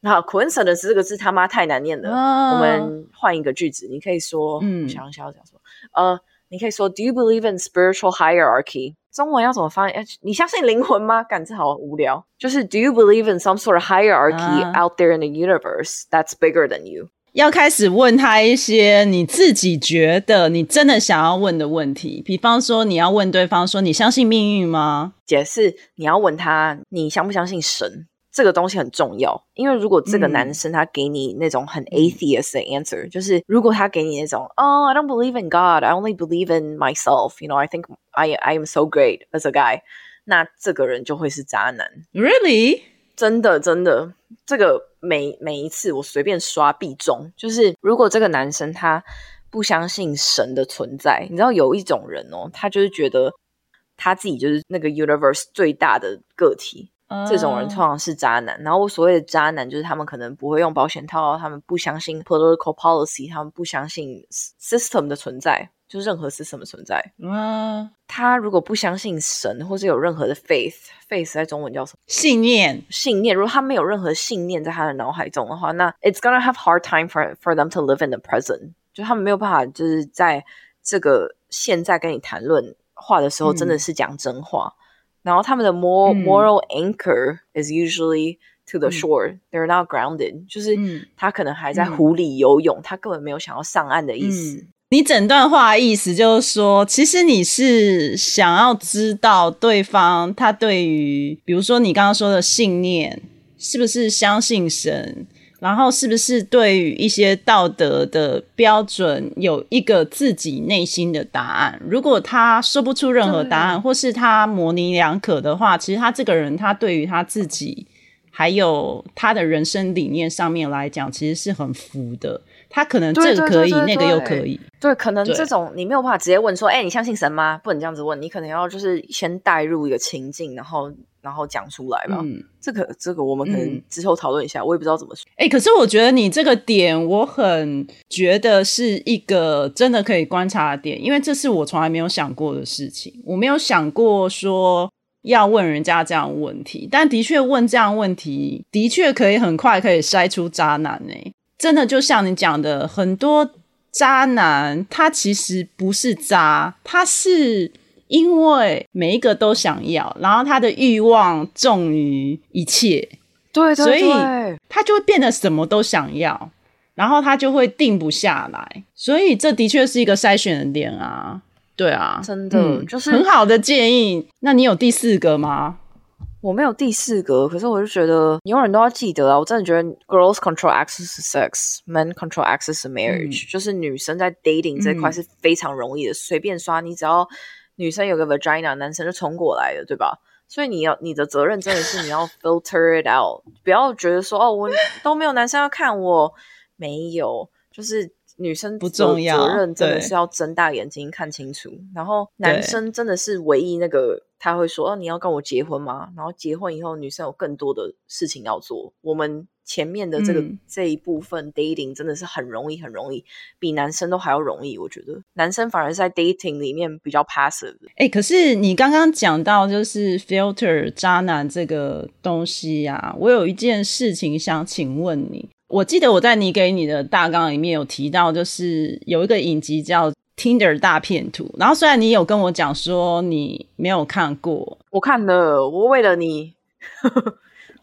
那 coincidence 这个字他妈太难念了，啊我们换一个句子，你可以说，嗯我想一下要讲什么，呃，你可以说，Do you believe in spiritual hierarchy？中文要怎么翻你相信灵魂吗？感这好无聊。就是 Do you believe in some sort of hierarchy 啊 out there in the universe that's bigger than you？要开始问他一些你自己觉得你真的想要问的问题，比方说你要问对方说你相信命运吗？解释你要问他，你相不相信神？这个东西很重要，因为如果这个嗯男生他给你那种很 atheist 的 answer，、就是如果他给你那种哦、i don't believe in God, I only believe in myself. You know, I think I I am so great as a guy. 那这个人就会是渣男。Really？真的真的，这个每每一次我随便刷必中。就是如果这个男生他不相信神的存在，你知道有一种人哦，他就是觉得他自己就是那个 universe 最大的个体，这种人通常是渣男。然后我所谓的渣男，就是他们可能不会用保险套，他们不相信 political policy，他们不相信 system 的存在，就任何 system 的存在。嗯，他如果不相信神，或是有任何的 faith，faith 在中文叫什么？信念信念。如果他没有任何信念在他的脑海中的话，那 it's gonna have hard time for for them to live in the present。就他们没有办法，就是在这个现在跟你谈论话的时候，嗯真的是讲真话。然后他们的 moral、嗯。moral anchor is usually to the 嗯。shore、they're not grounded，就是嗯。他可能还在嗯。湖里游泳，他根本没有想要上岸的意思。嗯。你整段话的意思就是说，其实你是想要知道对方他对于，比如说你刚刚说的信念，是不是相信神，然后是不是对于一些道德的标准有一个自己内心的答案。如果他说不出任何答案，或是他模棱两可的话，其实他这个人他对于他自己还有他的人生理念上面来讲，其实是很浮的。他可能对这个可以，对对对那个又可以。对，可能对这种你没有办法直接问说，哎、你相信神吗？不能这样子问，你可能要就是先带入一个情境，然后然后讲出来吧。嗯，这个这个我们可能嗯之后讨论一下，我也不知道怎么说。哎、可是我觉得你这个点，我很觉得是一个真的可以观察的点，因为这是我从来没有想过的事情。我没有想过说要问人家这样的问题，但的确问这样的问题，的确可以很快可以筛出渣男呢、真的就像你讲的，很多渣男他其实不是渣，他是因为每一个都想要，然后他的欲望重于一切。对所以他就会变得什么都想要，然后他就会定不下来，所以这的确是一个筛选的点啊。对啊，真的嗯就是很好的建议。那你有第四个吗？我没有第四个，可是我就觉得你永远都要记得啊！我真的觉得 girls control access to sex, men control access to marriage，、就是女生在 dating 这一块嗯是非常容易的，随便刷，你只要女生有个 vagina，男生就冲过来了，对吧？所以你要你的责任真的是你要 filter it out，不要觉得说哦，我都没有男生要看我，没有，就是女生不重要责任真的是要睁大眼睛看清楚。然后男生真的是唯一那个他会说哦，你要跟我结婚吗？然后结婚以后，女生有更多的事情要做。我们前面的这个、嗯这一部分 dating 真的是很容易，很容易，比男生都还要容易。我觉得男生反而在 dating 里面比较 passive 的。哎、可是你刚刚讲到就是 filter 渣男这个东西啊，我有一件事情想请问你。我记得我在你给你的大纲里面有提到，就是有一个影集叫《Tinder 大片图。然后虽然你有跟我讲说你没有看过，我看了，我为了你，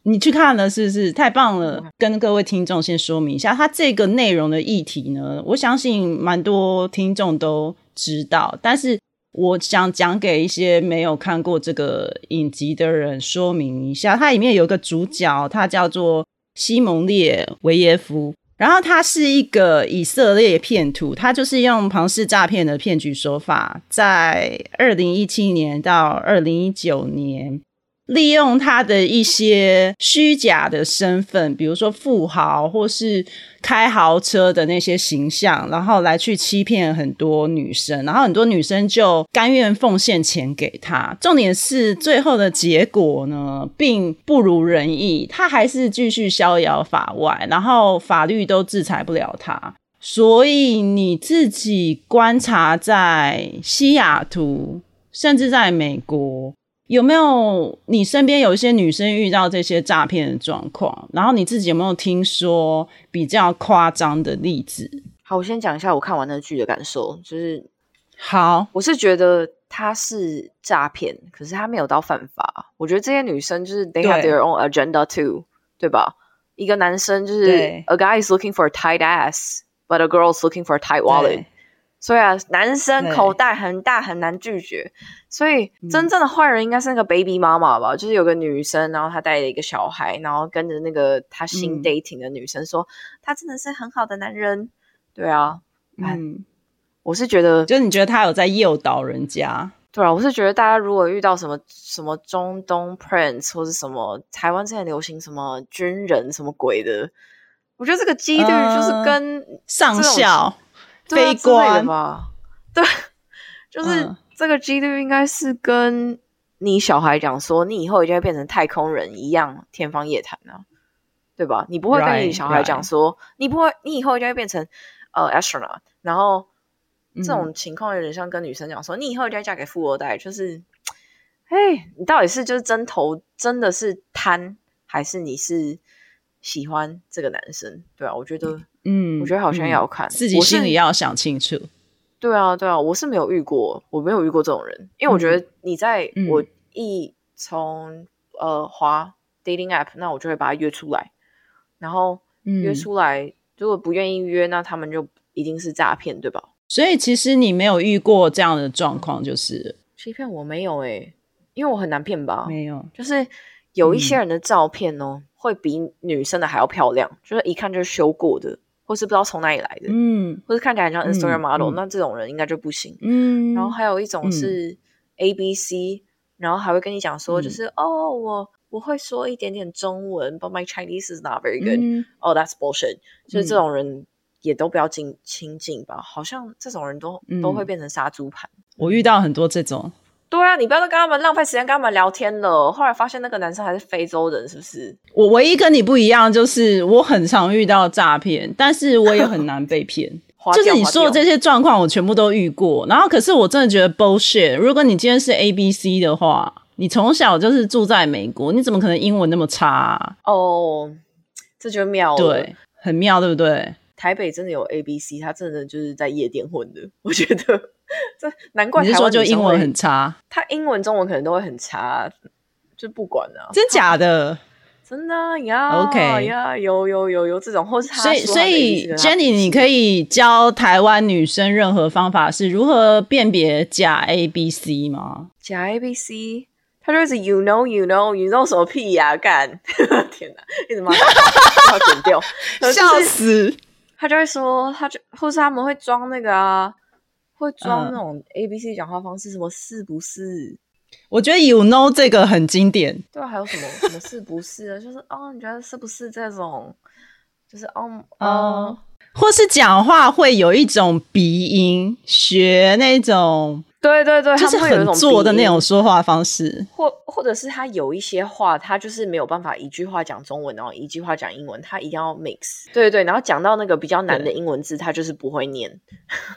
你去看了是不是？太棒了！跟各位听众先说明一下，它这个内容的议题呢，我相信蛮多听众都知道，但是我想讲给一些没有看过这个影集的人说明一下，它里面有个主角，他叫做西蒙列维耶夫。然后他是一个以色列骗徒，他就是用庞氏诈骗的骗局手法，在二零一七年到二零一九年。利用他的一些虚假的身份，比如说富豪或是开豪车的那些形象，然后来去欺骗很多女生，然后很多女生就甘愿奉献钱给他。重点是最后的结果呢，并不如人意，他还是继续逍遥法外，然后法律都制裁不了他。所以你自己观察，在西雅图，甚至在美国。有没有你身边有一些女生遇到这些诈骗的状况？然后你自己有没有听说比较夸张的例子？好，我先讲一下我看完那剧的感受，就是好，我是觉得他是诈骗，可是他没有到犯法。我觉得这些女生就是 they have their own agenda too，对吧？一个男生就是 a guy is looking for a tight ass，but a girl is looking for a tight wallet。所以啊，男生口袋很大，很难拒绝。所以真正的坏人应该是那个 baby 妈妈吧？就是有个女生，然后她带了一个小孩，然后跟着那个她新 dating 的女生说，他真的是很好的男人。对啊，嗯，我是觉得，就是你觉得他有在诱导人家？对啊，我是觉得大家如果遇到什么什么中东 prince 或者什么台湾之前流行什么军人什么鬼的，我觉得这个几率就是跟上校。非官。吧，对，就是这个几率应该是跟你小孩讲说你以后一定会变成太空人一样天方夜谭啊，对吧？你不会跟你小孩讲说你不会，你以后一定会变成呃 astronaut，然后这种情况有点像跟女生讲说你以后一定要嫁给富二代，就是，哎，你到底是就是真投真的是贪，还是你是喜欢这个男生？对啊，我觉得。嗯，我觉得好像要看自己心里要想清楚。对啊，对啊，我是没有遇过，我没有遇过这种人，因为我觉得你在我一从呃滑 dating app，那我就会把他约出来，然后约出来，如果不愿意约，那他们就一定是诈骗，对吧？所以其实你没有遇过这样的状况，就是欺骗我没有哎，因为我很难骗吧？没有，就是有一些人的照片哦，会比女生的还要漂亮，就是一看就是修过的。或是不知道从哪里来的，嗯，或是看起来像 Instagram model，那这种人应该就不行，嗯。然后还有一种是 A B C，然后还会跟你讲说，就是哦，我我会说一点点中文，but my Chinese is not very good。哦，that's bullshit。就是这种人也都不要近亲近吧，好像这种人都都会变成杀猪盘。我遇到很多这种。对啊，你不要再跟他们浪费时间，跟他们聊天了。后来发现那个男生还是非洲人，是不是？我唯一跟你不一样，就是我很常遇到诈骗，但是我也很难被骗。就是你说的这些状况，我全部都遇过。然后，可是我真的觉得 bullshit。如果你今天是 A B C 的话，你从小就是住在美国，你怎么可能英文那么差？哦，这就妙了，对，很妙，对不对？台北真的有 A B C，他真的就是在夜店混的，我觉得。这难怪你是说就英文很差，他英文、中文可能都会很差，就不管了。真假的？真的呀？OK 呀，有有有有这种，或是他所以所以 Jenny，你可以教台湾女生任何方法是如何辨别假 A B C 吗？假 A B C，他就是 You know You know You know 什么屁呀？干！天哪，一直骂，要剪掉，笑死！他就会说，他就或是他们会装那个啊。会装那种 A B C 讲话方式，什么是不是？我觉得 You know 这个很经典。对啊，还有什么什么是不是啊？就是哦，你觉得是不是这种？就是哦哦，或是讲话会有一种鼻音，学那种。对对对，就是很做的那种说话方式，或或者是他有一些话，他就是没有办法一句话讲中文，然后一句话讲英文，他一定要 mix。对对对，然后讲到那个比较难的英文字，他就是不会念。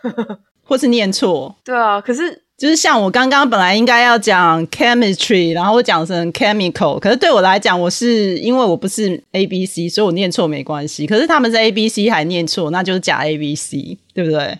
或是念错，对啊，可是就是像我刚刚本来应该要讲 chemistry，然后我讲成 chemical，可是对我来讲，我是因为我不是 A B C，所以我念错没关系。可是他们是 A B C 还念错，那就是假 A B C，对不对？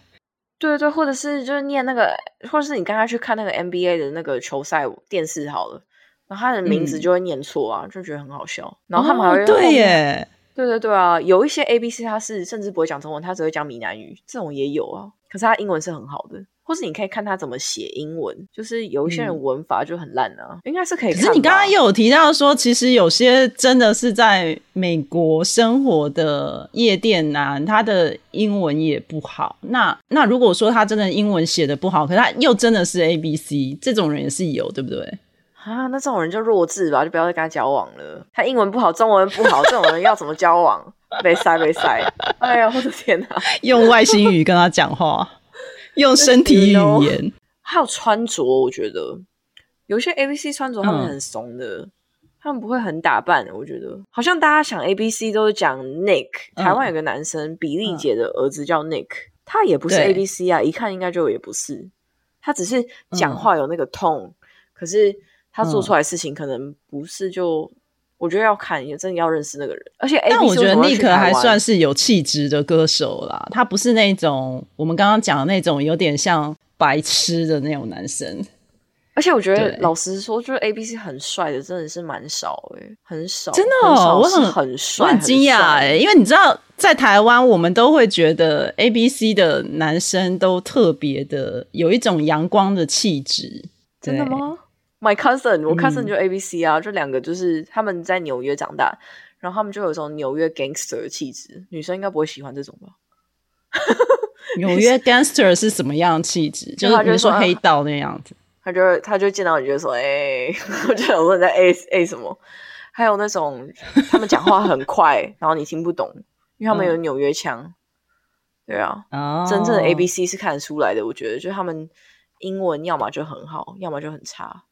对对，或者是就是念那个，或者是你刚刚去看那个 NBA 的那个球赛电视好了，然后他的名字就会念错啊，就觉得很好笑。然后他们还会对耶，对对对啊，有一些 A B C 他是甚至不会讲中文，他只会讲闽南语，这种也有啊。可是他英文是很好的。或是你可以看他怎么写英文，就是有一些人文法就很烂啊，应该是可以。可是你刚刚又有提到说，其实有些真的是在美国生活的夜店男，他的英文也不好。那那如果说他真的英文写的不好，可是他又真的是 A B C，这种人也是有，对不对？啊，那这种人就弱智吧，就不要再跟他交往了。他英文不好，中文不好，这种人要怎么交往？被塞被塞！哎呀，我的天哪！用外星语跟他讲话。用身体语言，还有穿着，我觉得有些 A B C 穿着他们很怂的，他们不会很打扮。我觉得好像大家想 A B C 都是讲 Nick，台湾有个男生比利姐的儿子叫 Nick，他也不是 A B C 啊，一看应该就也不是，他只是讲话有那个 tone，可是他做出来事情可能不是就。我觉得要看，也真的要认识那个人。而且，但我觉得 Nick 还算是有气质的歌手啦。他不是那种我们刚刚讲的那种有点像白痴的那种男生。而且，我觉得老实说，就是 A B C 很帅的，真的是蛮少哎，很少。真的，哦，我很很帅，很惊讶哎。因为你知道，在台湾，我们都会觉得 A B C 的男生都特别的有一种阳光的气质。真的吗？My cousin，我 cousin 就 A B C 啊，就两个就是他们在纽约长大，然后他们就有种纽约 gangster 的气质，女生应该不会喜欢这种吧？纽约 gangster 是什么样的气质？就是比如说黑道那样子，他就他就见到你就说，哎，我就想问在 A A 什么？还有那种他们讲话很快，然后你听不懂，因为他们有纽约腔。对啊，真正的 A B C 是看得出来的，我觉得，就他们英文要么就很好，要么就很差。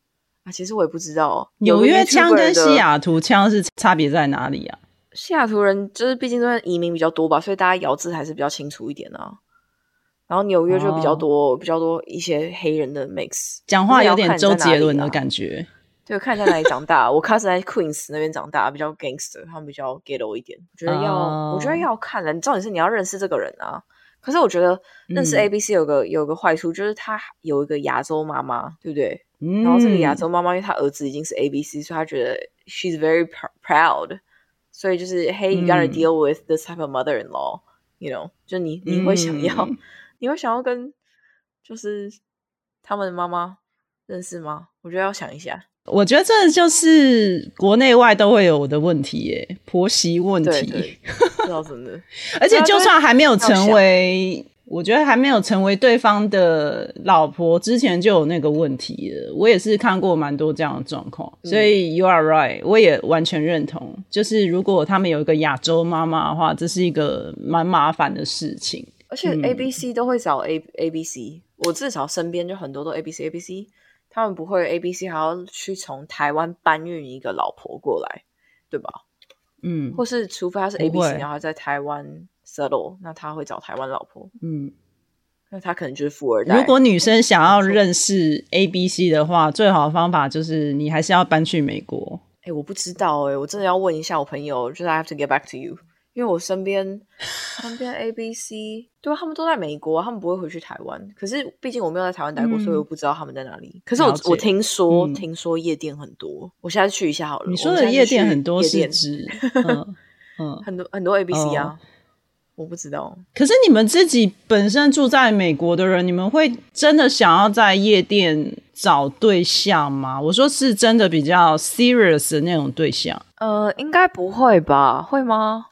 啊，其实我也不知道纽约腔跟西雅图腔是差别在哪里啊？西雅图人就是毕竟都移民比较多吧，所以大家咬字还是比较清楚一点啊。然后纽约就比较多比较多一些黑人的 mix，讲话有点周杰伦的感觉。对，看在哪里长大。我开始在 Queens 那边长大，比较 gangster，他们比较 ghetto 一点。我觉得要，我觉得要看人，重点是你要认识这个人啊。可是我觉得认识 A B C 有个有个坏处，就是他有一个亚洲妈妈，对不对？然后这个亚洲妈妈，因为她儿子已经是 A B C，所以她觉得 she's very proud，所以就是 Hey，you gotta deal with this type of mother-in-law，you know，就你你会想要，你会想要跟就是他们的妈妈认识吗？我觉得要想一下。我觉得这就是国内外都会有的问题耶，婆媳问题，真的。而且就算还没有成为。我觉得还没有成为对方的老婆之前就有那个问题了。我也是看过蛮多这样的状况，所以 you are right，我也完全认同。就是如果他们有一个亚洲妈妈的话，这是一个蛮麻烦的事情。而且 A B C 都会找 A A B C，我至少身边就很多都 A B C A B C，他们不会 A B C 还要去从台湾搬运一个老婆过来，对吧？嗯，或是除非他是 A B C，然后在台湾。settle，那他会找台湾老婆。嗯，那他可能就是富二代。如果女生想要认识 A B C 的话，最好的方法就是你还是要搬去美国。哎，我不知道哎，我真的要问一下我朋友，就是 I have to get back to you，因为我身边身边 A B C，对他们都在美国，他们不会回去台湾。可是毕竟我没有在台湾待过，所以我不知道他们在哪里。可是我我听说听说夜店很多，我现在去一下好了。你说的夜店很多是指 嗯很多很多 A B C 啊。我不知道，可是你们自己本身住在美国的人，你们会真的想要在夜店找对象吗？我说是真的比较 serious 的那种对象。呃，应该不会吧？会吗？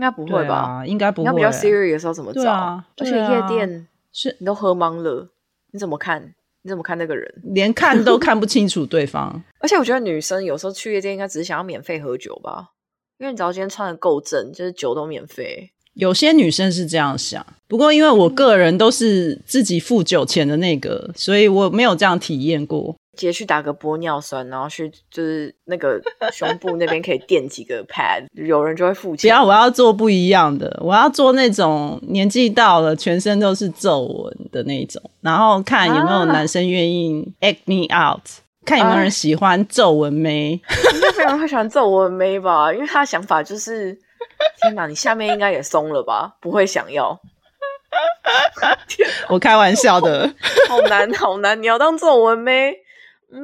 应该不会吧？应该不会。要比较 serious 的时候怎么找？啊而且夜店是你都喝懵了，你怎么看？你怎么看那个人？连看都看不清楚对方。而且我觉得女生有时候去夜店应该只是想要免费喝酒吧？因为你只要今天穿的够正，就是酒都免费。有些女生是这样想，不过因为我个人都是自己付酒钱的那个，所以我没有这样体验过。直去打个玻尿酸，然后去就是那个胸部那边可以垫几个 pad，有人就会付钱。不要，我要做不一样的，我要做那种年纪到了全身都是皱纹的那种，然后看有没有男生愿意 act me out，看有没有人喜欢皱纹妹。应该非常会喜欢皱纹妹吧？因为他的想法就是。天哪，你下面应该也松了吧？不会想要？我开玩笑的，好难好难，你要当皱纹妹？嗯，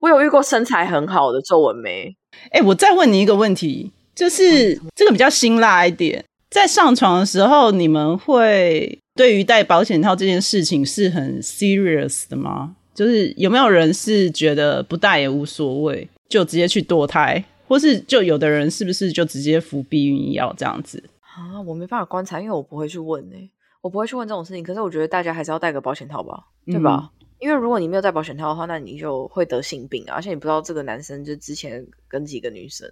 我有遇过身材很好的皱纹妹。哎，我再问你一个问题，就是这个比较辛辣一点，在上床的时候，你们会对于戴保险套这件事情是很 serious 的吗？就是有没有人是觉得不戴也无所谓，就直接去堕胎，或是就有的人是不是就直接服避孕药这样子？啊，我没办法观察，因为我不会去问呢，我不会去问这种事情。可是我觉得大家还是要戴个保险套吧，对吧？因为如果你没有戴保险套的话，那你就会得性病啊，而且你不知道这个男生就之前跟几个女生，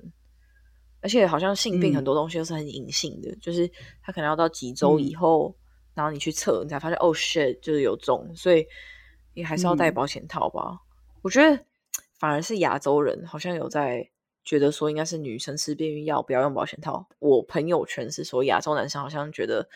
而且好像性病很多东西都是很隐性的，就是他可能要到几周以后，然后你去测，你才发现哦 shit，就是有中，所以你还是要戴保险套吧。我觉得反而是亚洲人好像有在觉得说，应该是女生吃避孕药不要用保险套。我朋友圈是说，亚洲男生好像觉得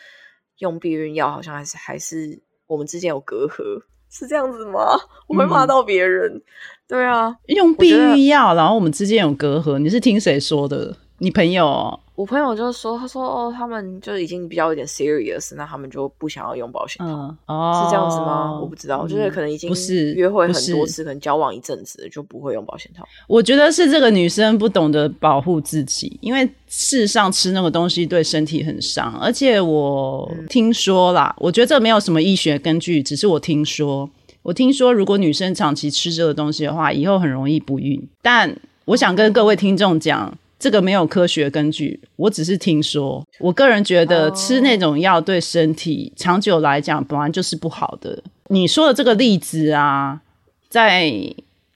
用避孕药好像还是还是我们之间有隔阂。是这样子吗？我会骂到别人。对啊，用避孕药，然后我们之间有隔阂。你是听谁说的？你朋友？我朋友就是说，他说哦，他们就已经比较有点 serious，那他们就不想要用保险套，哦，是这样子吗？我不知道，就是可能已经不是约会很多次，可能交往一阵子就不会用保险套。我觉得是这个女生不懂得保护自己，因为事实上吃那个东西对身体很伤，而且我听说啦，我觉得这没有什么医学根据，只是我听说，我听说如果女生长期吃这个东西的话，以后很容易不孕。但我想跟各位听众讲。这个没有科学根据，我只是听说。我个人觉得吃那种药对身体长久来讲本来就是不好的。你说的这个例子啊，在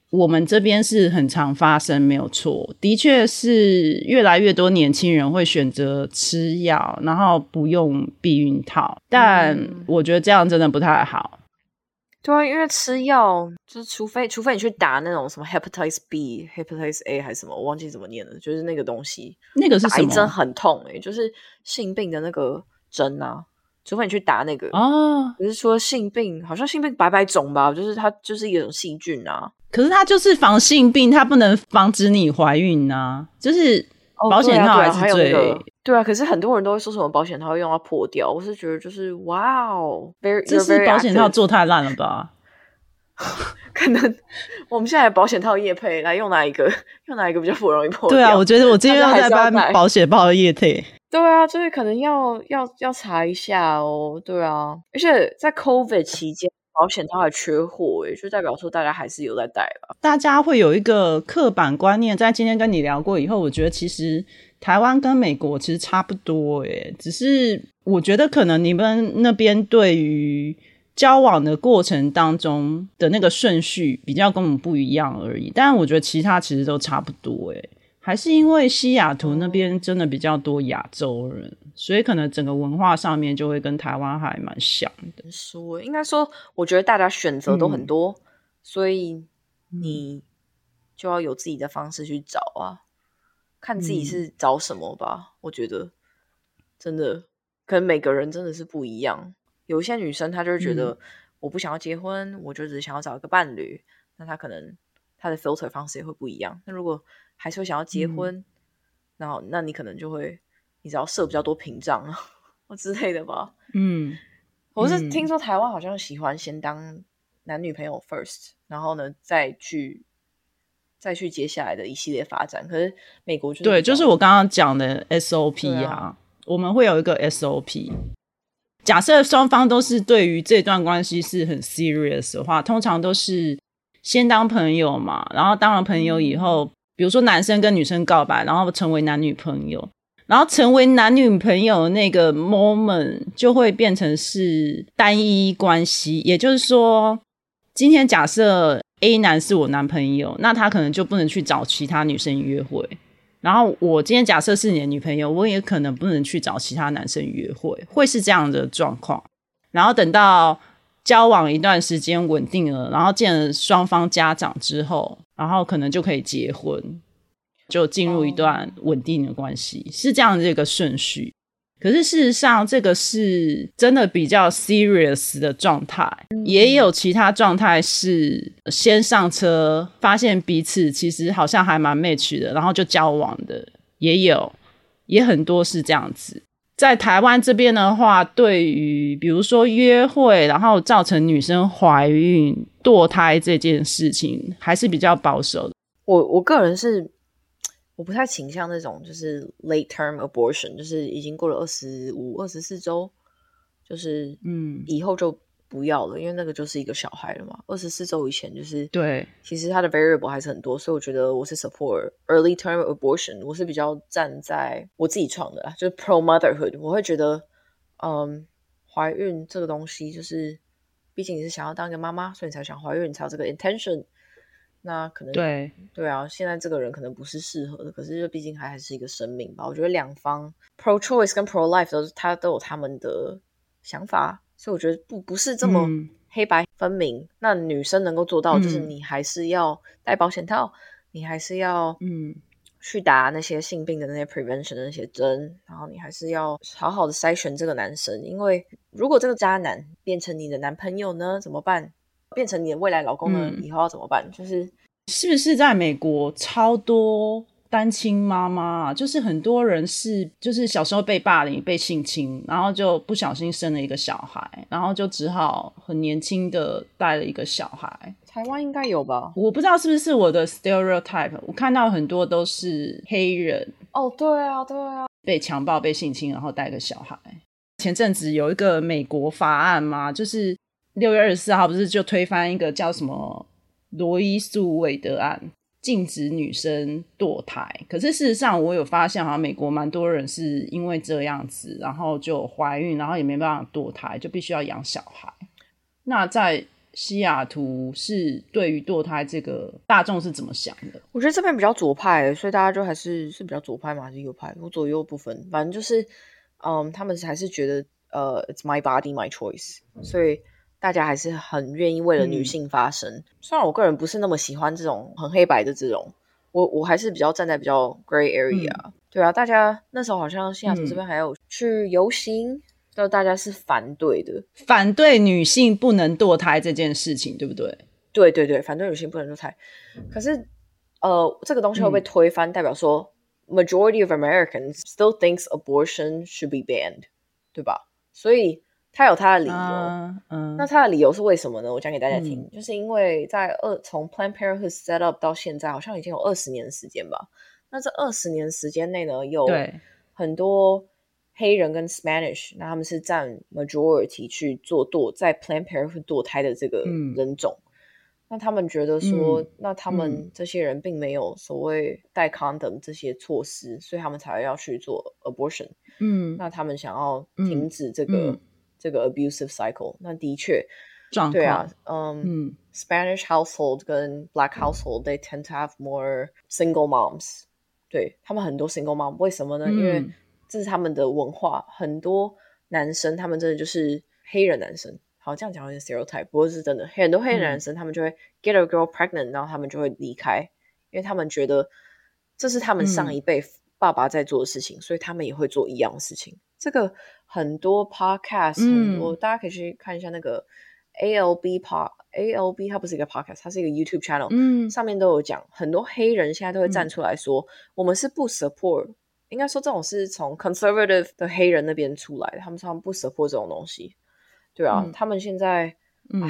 我们这边是很常发生，没有错。的确是越来越多年轻人会选择吃药，然后不用避孕套。但我觉得这样真的不太好。对啊，因为吃药就是，除非除非你去打那种什么 hepatitis B、hepatitis A 还是什么，我忘记怎么念了，就是那个东西，那个是打一针很痛哎，就是性病的那个针啊。除非你去打那个啊，可是说性病，好像性病白白肿吧，就是它就是一种细菌啊。可是它就是防性病，它不能防止你怀孕啊，就是保险套还是最。对啊，可是很多人都会说什么保险套用到破掉，我是觉得就是哇哦，这是保险套做太烂了吧？可能我们现在保险套液配来用哪一个？用哪一个比较不容易破掉？对啊，我觉得我今天要在搬保险包的液配。对啊，就是可能要要要查一下哦。对啊，而且在 COVID 期间，保险套还缺货，诶，就代表说大家还是有在戴吧。大家会有一个刻板观念，在今天跟你聊过以后，我觉得其实。台湾跟美国其实差不多，诶，只是我觉得可能你们那边对于交往的过程当中的那个顺序比较跟我们不一样而已。但是我觉得其他其实都差不多，诶，还是因为西雅图那边真的比较多亚洲人，所以可能整个文化上面就会跟台湾还蛮像的。说应该说，我觉得大家选择都很多，所以你就要有自己的方式去找啊。看自己是找什么吧，我觉得真的可能每个人真的是不一样。有些女生她就是觉得我不想要结婚，我就只想要找一个伴侣，那她可能她的 filter 方式也会不一样。那如果还是会想要结婚，然后那你可能就会你只要设比较多屏障啊或 之类的吧。嗯，我是听说台湾好像喜欢先当男女朋友 first，然后呢再去。再去接下来的一系列发展，可是美国就对，就是我刚刚讲的 SOP 啊，我们会有一个 SOP。假设双方都是对于这段关系是很 serious 的话，通常都是先当朋友嘛，然后当了朋友以后，比如说男生跟女生告白，然后成为男女朋友，然后成为男女朋友那个 moment 就会变成是单一关系，也就是说，今天假设。A 男是我男朋友，那他可能就不能去找其他女生约会。然后我今天假设是你的女朋友，我也可能不能去找其他男生约会，会是这样的状况。然后等到交往一段时间稳定了，然后见了双方家长之后，然后可能就可以结婚，就进入一段稳定的关系，是这样的一个顺序。可是事实上，这个是真的比较 serious 的状态，也有其他状态是先上车，发现彼此其实好像还蛮 match 的，然后就交往的，也有，也很多是这样子。在台湾这边的话，对于比如说约会，然后造成女生怀孕、堕胎这件事情，还是比较保守的。我我个人是我不太倾向那种就是 late term abortion，就是已经过了二十五、二十四周，就是嗯，以后就不要了，因为那个就是一个小孩了嘛。二十四周以前就是对，其实它的 variable 还是很多，所以我觉得我是 support early term abortion，我是比较站在我自己创的啦，就是 pro motherhood。我会觉得，嗯，怀孕这个东西就是，毕竟你是想要当一个妈妈，所以你才想怀孕，你才有这个 intention。那可能对，对啊，现在这个人可能不是适合的，可是就毕竟还还是一个生命吧。我觉得两方 pro choice 跟 pro life 都是他都有他们的想法，所以我觉得不不是这么嗯黑白分明。那女生能够做到，就是嗯你还是要戴保险套，你还是要嗯去打那些性病的那些 prevention 的那些针，然后你还是要好好的筛选这个男生，因为如果这个渣男变成你的男朋友呢，怎么办？变成你的未来老公呢，嗯以后要怎么办？就是是不是在美国超多单亲妈妈啊？就是很多人是就是小时候被霸凌、被性侵，然后就不小心生了一个小孩，然后就只好很年轻的带了一个小孩。台湾应该有吧？我不知道是不是我的 stereotype，我看到很多都是黑人哦，对啊，对啊，被强暴、被性侵，然后带个小孩。前阵子有一个美国法案嘛，就是六月二十四号不是就推翻一个叫什么罗伊诉韦德案，禁止女生堕胎。可是事实上，我有发现，好像美国蛮多人是因为这样子，然后就怀孕，然后也没办法堕胎，就必须要养小孩。那在西雅图是对于堕胎这个大众是怎么想的？我觉得这边比较左派，所以大家就还是是比较左派嘛，还是右派？我左右不分，反正就是，嗯，他们还是觉得呃，it's my body, my choice，所以大家还是很愿意为了女嗯性发声。虽然我个人不是那么喜欢这种很黑白的这种，我我还是比较站在比较 gray area、对啊，大家那时候好像西雅图这边还有去游行，就大家是反对的。反对女性不能堕胎这件事情，对不对？对对对，反对女性不能堕胎。可是，呃，这个东西会被嗯推翻，代表说 majority of Americans still thinks abortion should be banned，对吧？所以他有他的理由。啊嗯，那他的理由是为什么呢？我讲给大家听，嗯就是因为在二从 Planned Parenthood set up 到现在，好像已经有二十年的时间吧。那这二十年时间内呢，有很多黑人跟 Spanish，那他们是占 majority 去做堕在 Planned Parenthood 堕胎的这个嗯人种。那他们觉得说，嗯那他们嗯这些人并没有所谓带 condom 这些措施，所以他们才要去做 abortion。嗯那他们想要嗯停止这个、嗯这个 abusive cycle，那的确，对啊，嗯嗯 Spanish household 跟 Black household they tend to have more single moms，对他们很多 single mom，为什么呢？因为嗯这是他们的文化，很多男生他们真的就是黑人男生。好，这样讲有点 stereotype，不过是真的。很多黑人男生他们就会 get a girl pregnant，然后他们就会离开，因为他们觉得这是他们上嗯一辈爸爸在做的事情，所以他们也会做一样的事情。这个很多 podcast，、很多嗯大家可以去看一下那个 ALB pod ALB，它不是一个 podcast，它是一个 YouTube channel，、嗯上面都有讲，很多黑人现在都会站嗯出来说，我们是不 support，应该说这种是从 conservative 的黑人那边出来的，他们说他们不 support 这种东西。对啊，嗯他们现在、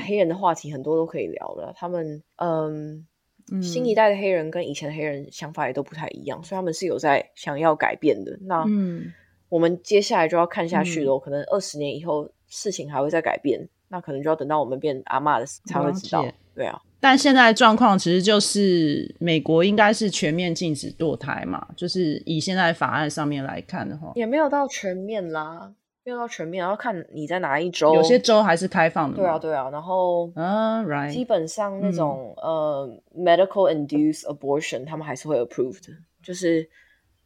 黑人的话题很多都可以聊了，他们嗯。嗯新一代的黑人跟以前的黑人想法也都不太一样，所以他们是有在想要改变的。那嗯我们接下来就要看下去嗯，可能二十年以后事情还会再改变，那可能就要等到我们变阿嬷的时才会知道。对啊，但现在的状况其实就是美国应该是全面禁止堕胎嘛，就是以现在法案上面来看的话，也没有到全面啦，没有到全面，要看你在哪一州。有些州还是开放的嘛。对啊，对啊，然后啊基，right，基本上那种、呃 medical induced abortion，他们还是会 approved，，就是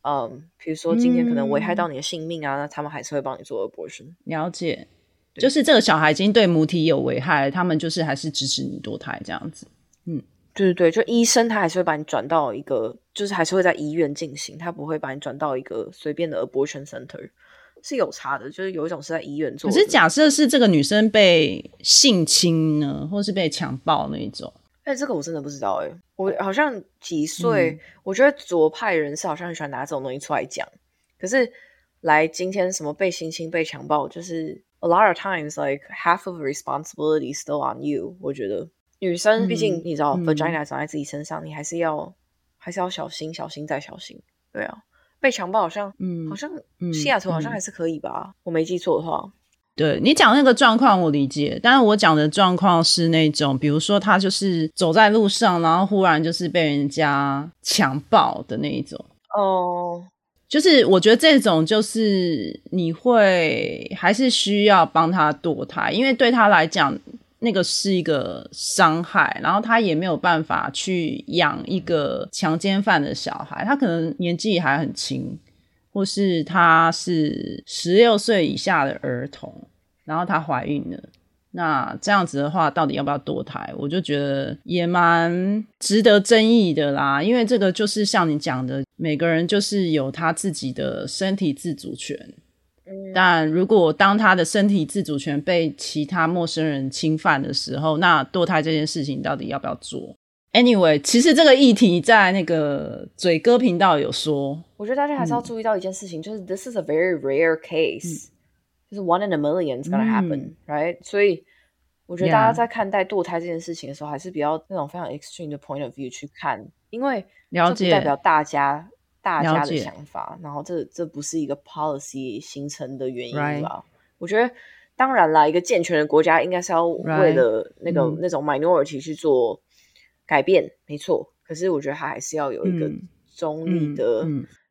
嗯，比如说今天可能危害到你的性命啊，那他们还是会帮你做 abortion。了解。就是这个小孩已经对母体有危害，他们就是还是支持你堕胎这样子。嗯对对对，就医生他还是会把你转到一个，就是还是会在医院进行，他不会把你转到一个随便的 abortion center，是有差的。就是有一种是在医院做，可是假设是这个女生被性侵呢，或是被强暴那一种，哎、这个我真的不知道哎、我好像几岁，嗯我觉得左派人士好像很喜欢拿这种东西出来讲，可是来今天什么被性侵、被强暴，就是 a lot of times like half of the responsibility still on you。我觉得女生毕竟你知道 vagina 长在自己身上，你还是要还是要小心、小心再小心。对啊，被强暴好像，嗯，好像西雅图好像还是可以吧？我没记错的话。对你讲那个状况，我理解。但是我讲的状况是那种，比如说他就是走在路上，然后忽然就是被人家强暴的那一种。哦，就是我觉得这种就是你会还是需要帮他堕胎，因为对他来讲，那个是一个伤害，然后他也没有办法去养一个强奸犯的小孩，他可能年纪还很轻。或是他是十六岁以下的儿童，然后她怀孕了，那这样子的话，到底要不要堕胎？我就觉得也蛮值得争议的啦。因为这个就是像你讲的，每个人就是有他自己的身体自主权。但如果当他的身体自主权被其他陌生人侵犯的时候，那堕胎这件事情到底要不要做？Anyway，其实这个议题在那个嘴哥频道有说，我觉得大家还是要注意到一件事情，就是 this is a very rare case，就是 one in a million is gonna happen，right？所以我觉得大家在看待堕胎这件事情的时候，还是比较那种非常 extreme 的 point of view 去看，因为了解。代表大家大家的想法，然后这这不是一个 policy 形成的原因吧？我觉得当然啦，一个健全的国家应该是要为了那个那种 minority 去做。改变没错，可是我觉得他还是要有一个中立的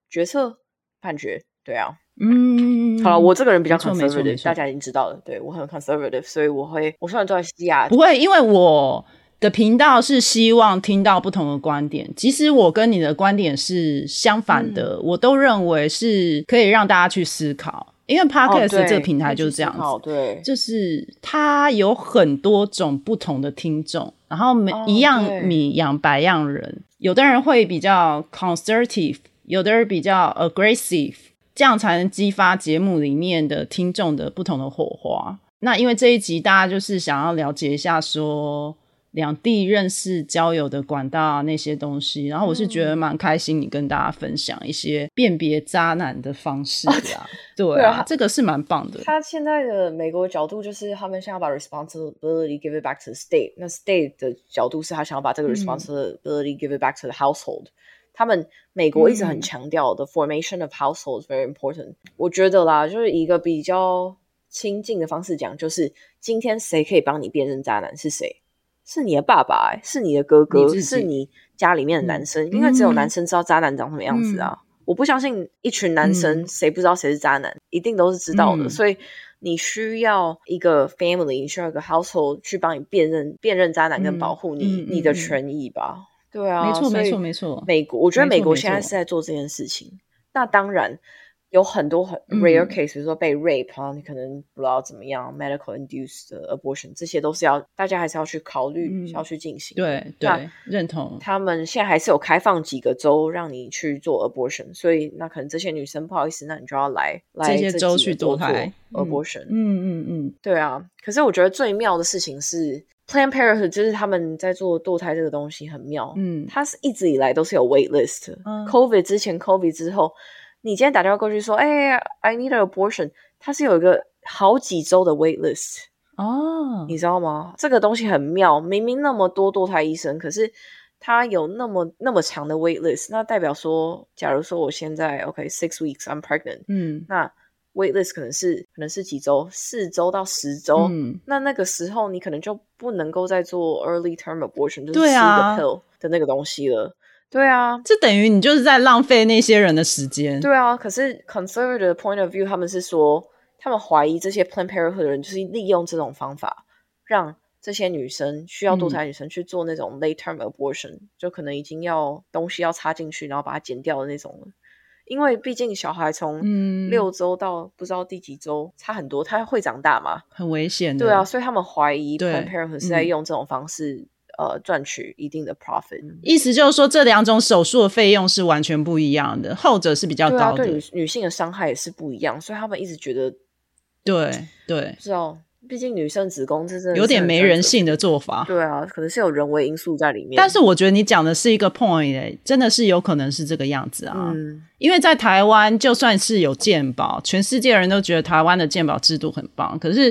决策判决。对啊，嗯，好了，我这个人比较 conservative，大家已经知道了。对我很 conservative，所以我会，我虽然住在西亚，不会，因为我的频道是希望听到不同的观点，即使我跟你的观点是相反的，我都认为是可以让大家去思考。因为 Podcast 这个平台就是这样子，对，就是它有很多种不同的听众，然后每一样米养百样人，有的人会比较 conservative，有的人比较 aggressive，这样才能激发节目里面的听众的不同的火花。那因为这一集大家就是想要了解一下说。两地认识交友的管道啊，那些东西，然后我是觉得蛮开心，你跟大家分享一些辨别渣男的方式啊，对啊，这个是蛮棒的。他现在的美国角度就是，他们想要把 responsibility give it back to the state，那 state 的角度是他想要把这个 responsibility give it back to the household。他们美国一直很强调的 formation of households very important。我觉得啦，就是一个比较亲近的方式讲，就是今天谁可以帮你辨认渣男是谁？是你的爸爸，是你的哥哥，是你家里面的男生，因为只有男生知道渣男长什么样子啊！我不相信一群男生谁不知道谁是渣男，一定都是知道的。所以你需要一个 family，你需要一个 household 去帮你辨认辨认渣男跟保护你你的权益吧？对啊，没错没错没错。美国，我觉得美国现在是在做这件事情。那当然。有很多很 rare case，比如说被 rape 啊，你可能不知道怎么样，medical induced abortion，这些都是要大家还是要去考虑，要去进行。对对，认同。他们现在还是有开放几个州让你去做 abortion，所以那可能这些女生不好意思，那你就要来来这些州去做做 abortion。嗯嗯嗯，对啊。可是我觉得最妙的事情是 Planned Parenthood，就是他们在做堕胎这个东西很妙。嗯，它是一直以来都是有 wait list。COVID 之前，COVID 之后。你今天打电话过去说：“哎，I need an abortion。”它是有一个好几周的 wait list 哦，你知道吗？这个东西很妙，明明那么多堕胎医生，可是他有那么那么长的 wait list，那代表说，假如说我现在 OK six weeks I'm pregnant，嗯，那 wait list 可能是可能是几周，四周到十周，嗯，那那个时候你可能就不能够再做 early term abortion，就是吃一个 pill 的那个东西了。对啊，这等于你就是在浪费那些人的时间。对啊，可是 conservative point of view，他们是说，他们怀疑这些 Planned Parenthood 的人就是利用这种方法，让这些女生需要堕胎女生去做那种 late term abortion，就可能已经要东西要插进去，然后把它剪掉的那种。因为毕竟小孩从六周到不知道第几周差很多，他会长大嘛，很危险。对啊，所以他们怀疑 Planned Parenthood 是在用这种方式。呃，赚取一定的 profit，意思就是说这两种手术的费用是完全不一样的，后者是比较高的，对女女性的伤害也是不一样，所以他们一直觉得，对对，不知道毕竟女生子宫这是有点没人性的。的做法。对啊，可能是有人为因素在里面。但是我觉得你讲的是一个 point，、欸、真的是有可能是这个样子啊。嗯，因为在台湾，就算是有健保，全世界人都觉得台湾的健保制度很棒，可是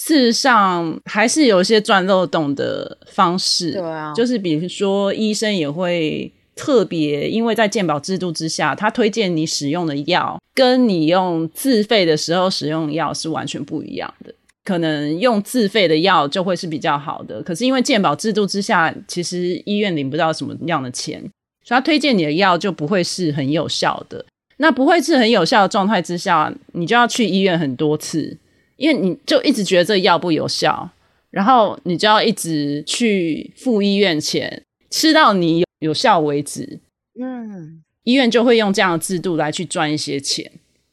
事实上还是有一些钻漏洞的方式。对啊就是比如说医生也会特别，因为在健保制度之下，他推荐你使用的药，跟你用自费的时候使用的药是完全不一样的。可能用自费的药就会是比较好的，可是因为健保制度之下，其实医院领不到什么样的钱，所以他推荐你的药就不会是很有效的。那不会是很有效的状态之下，你就要去医院很多次，因为你就一直觉得这个药不有效，然后你就要一直去付医院钱，吃到你有有效为止。嗯，医院就会用这样的制度来去赚一些钱。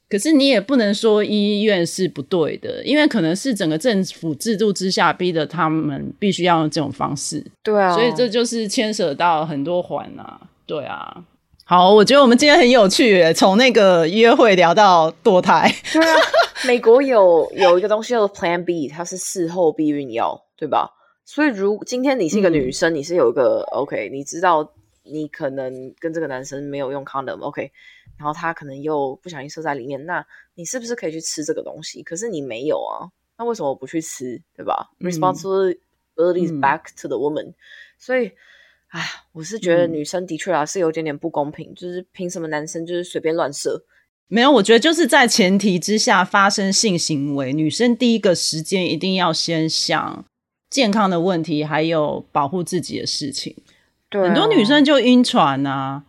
可是你也不能说医院是不对的，因为可能是整个政府制度之下逼得他们必须要用这种方式。对啊，所以这就是牵扯到很多环啊，对啊。好，我觉得我们今天很有趣耶，从那个约会聊到堕胎。对啊，美国有有一个东西叫做 Plan B，它是事后避孕药，对吧？所以如今天你是一个女生，你是有一个 OK，你知道你可能跟这个男生没有用 condom，OK，、然后他可能又不小心射在里面，那你是不是可以去吃这个东西？可是你没有啊，那为什么不去吃，对吧、嗯 r e s p o n s i b i l i t y is 嗯 back to the woman，、所以。哎，我是觉得嗯女生的确啊是有点点不公平，就是凭什么男生就是随便乱射？没有，我觉得就是在前提之下发生性行为，女生第一个时间一定要先想健康的问题，还有保护自己的事情。对、啊很多女生就晕船啊，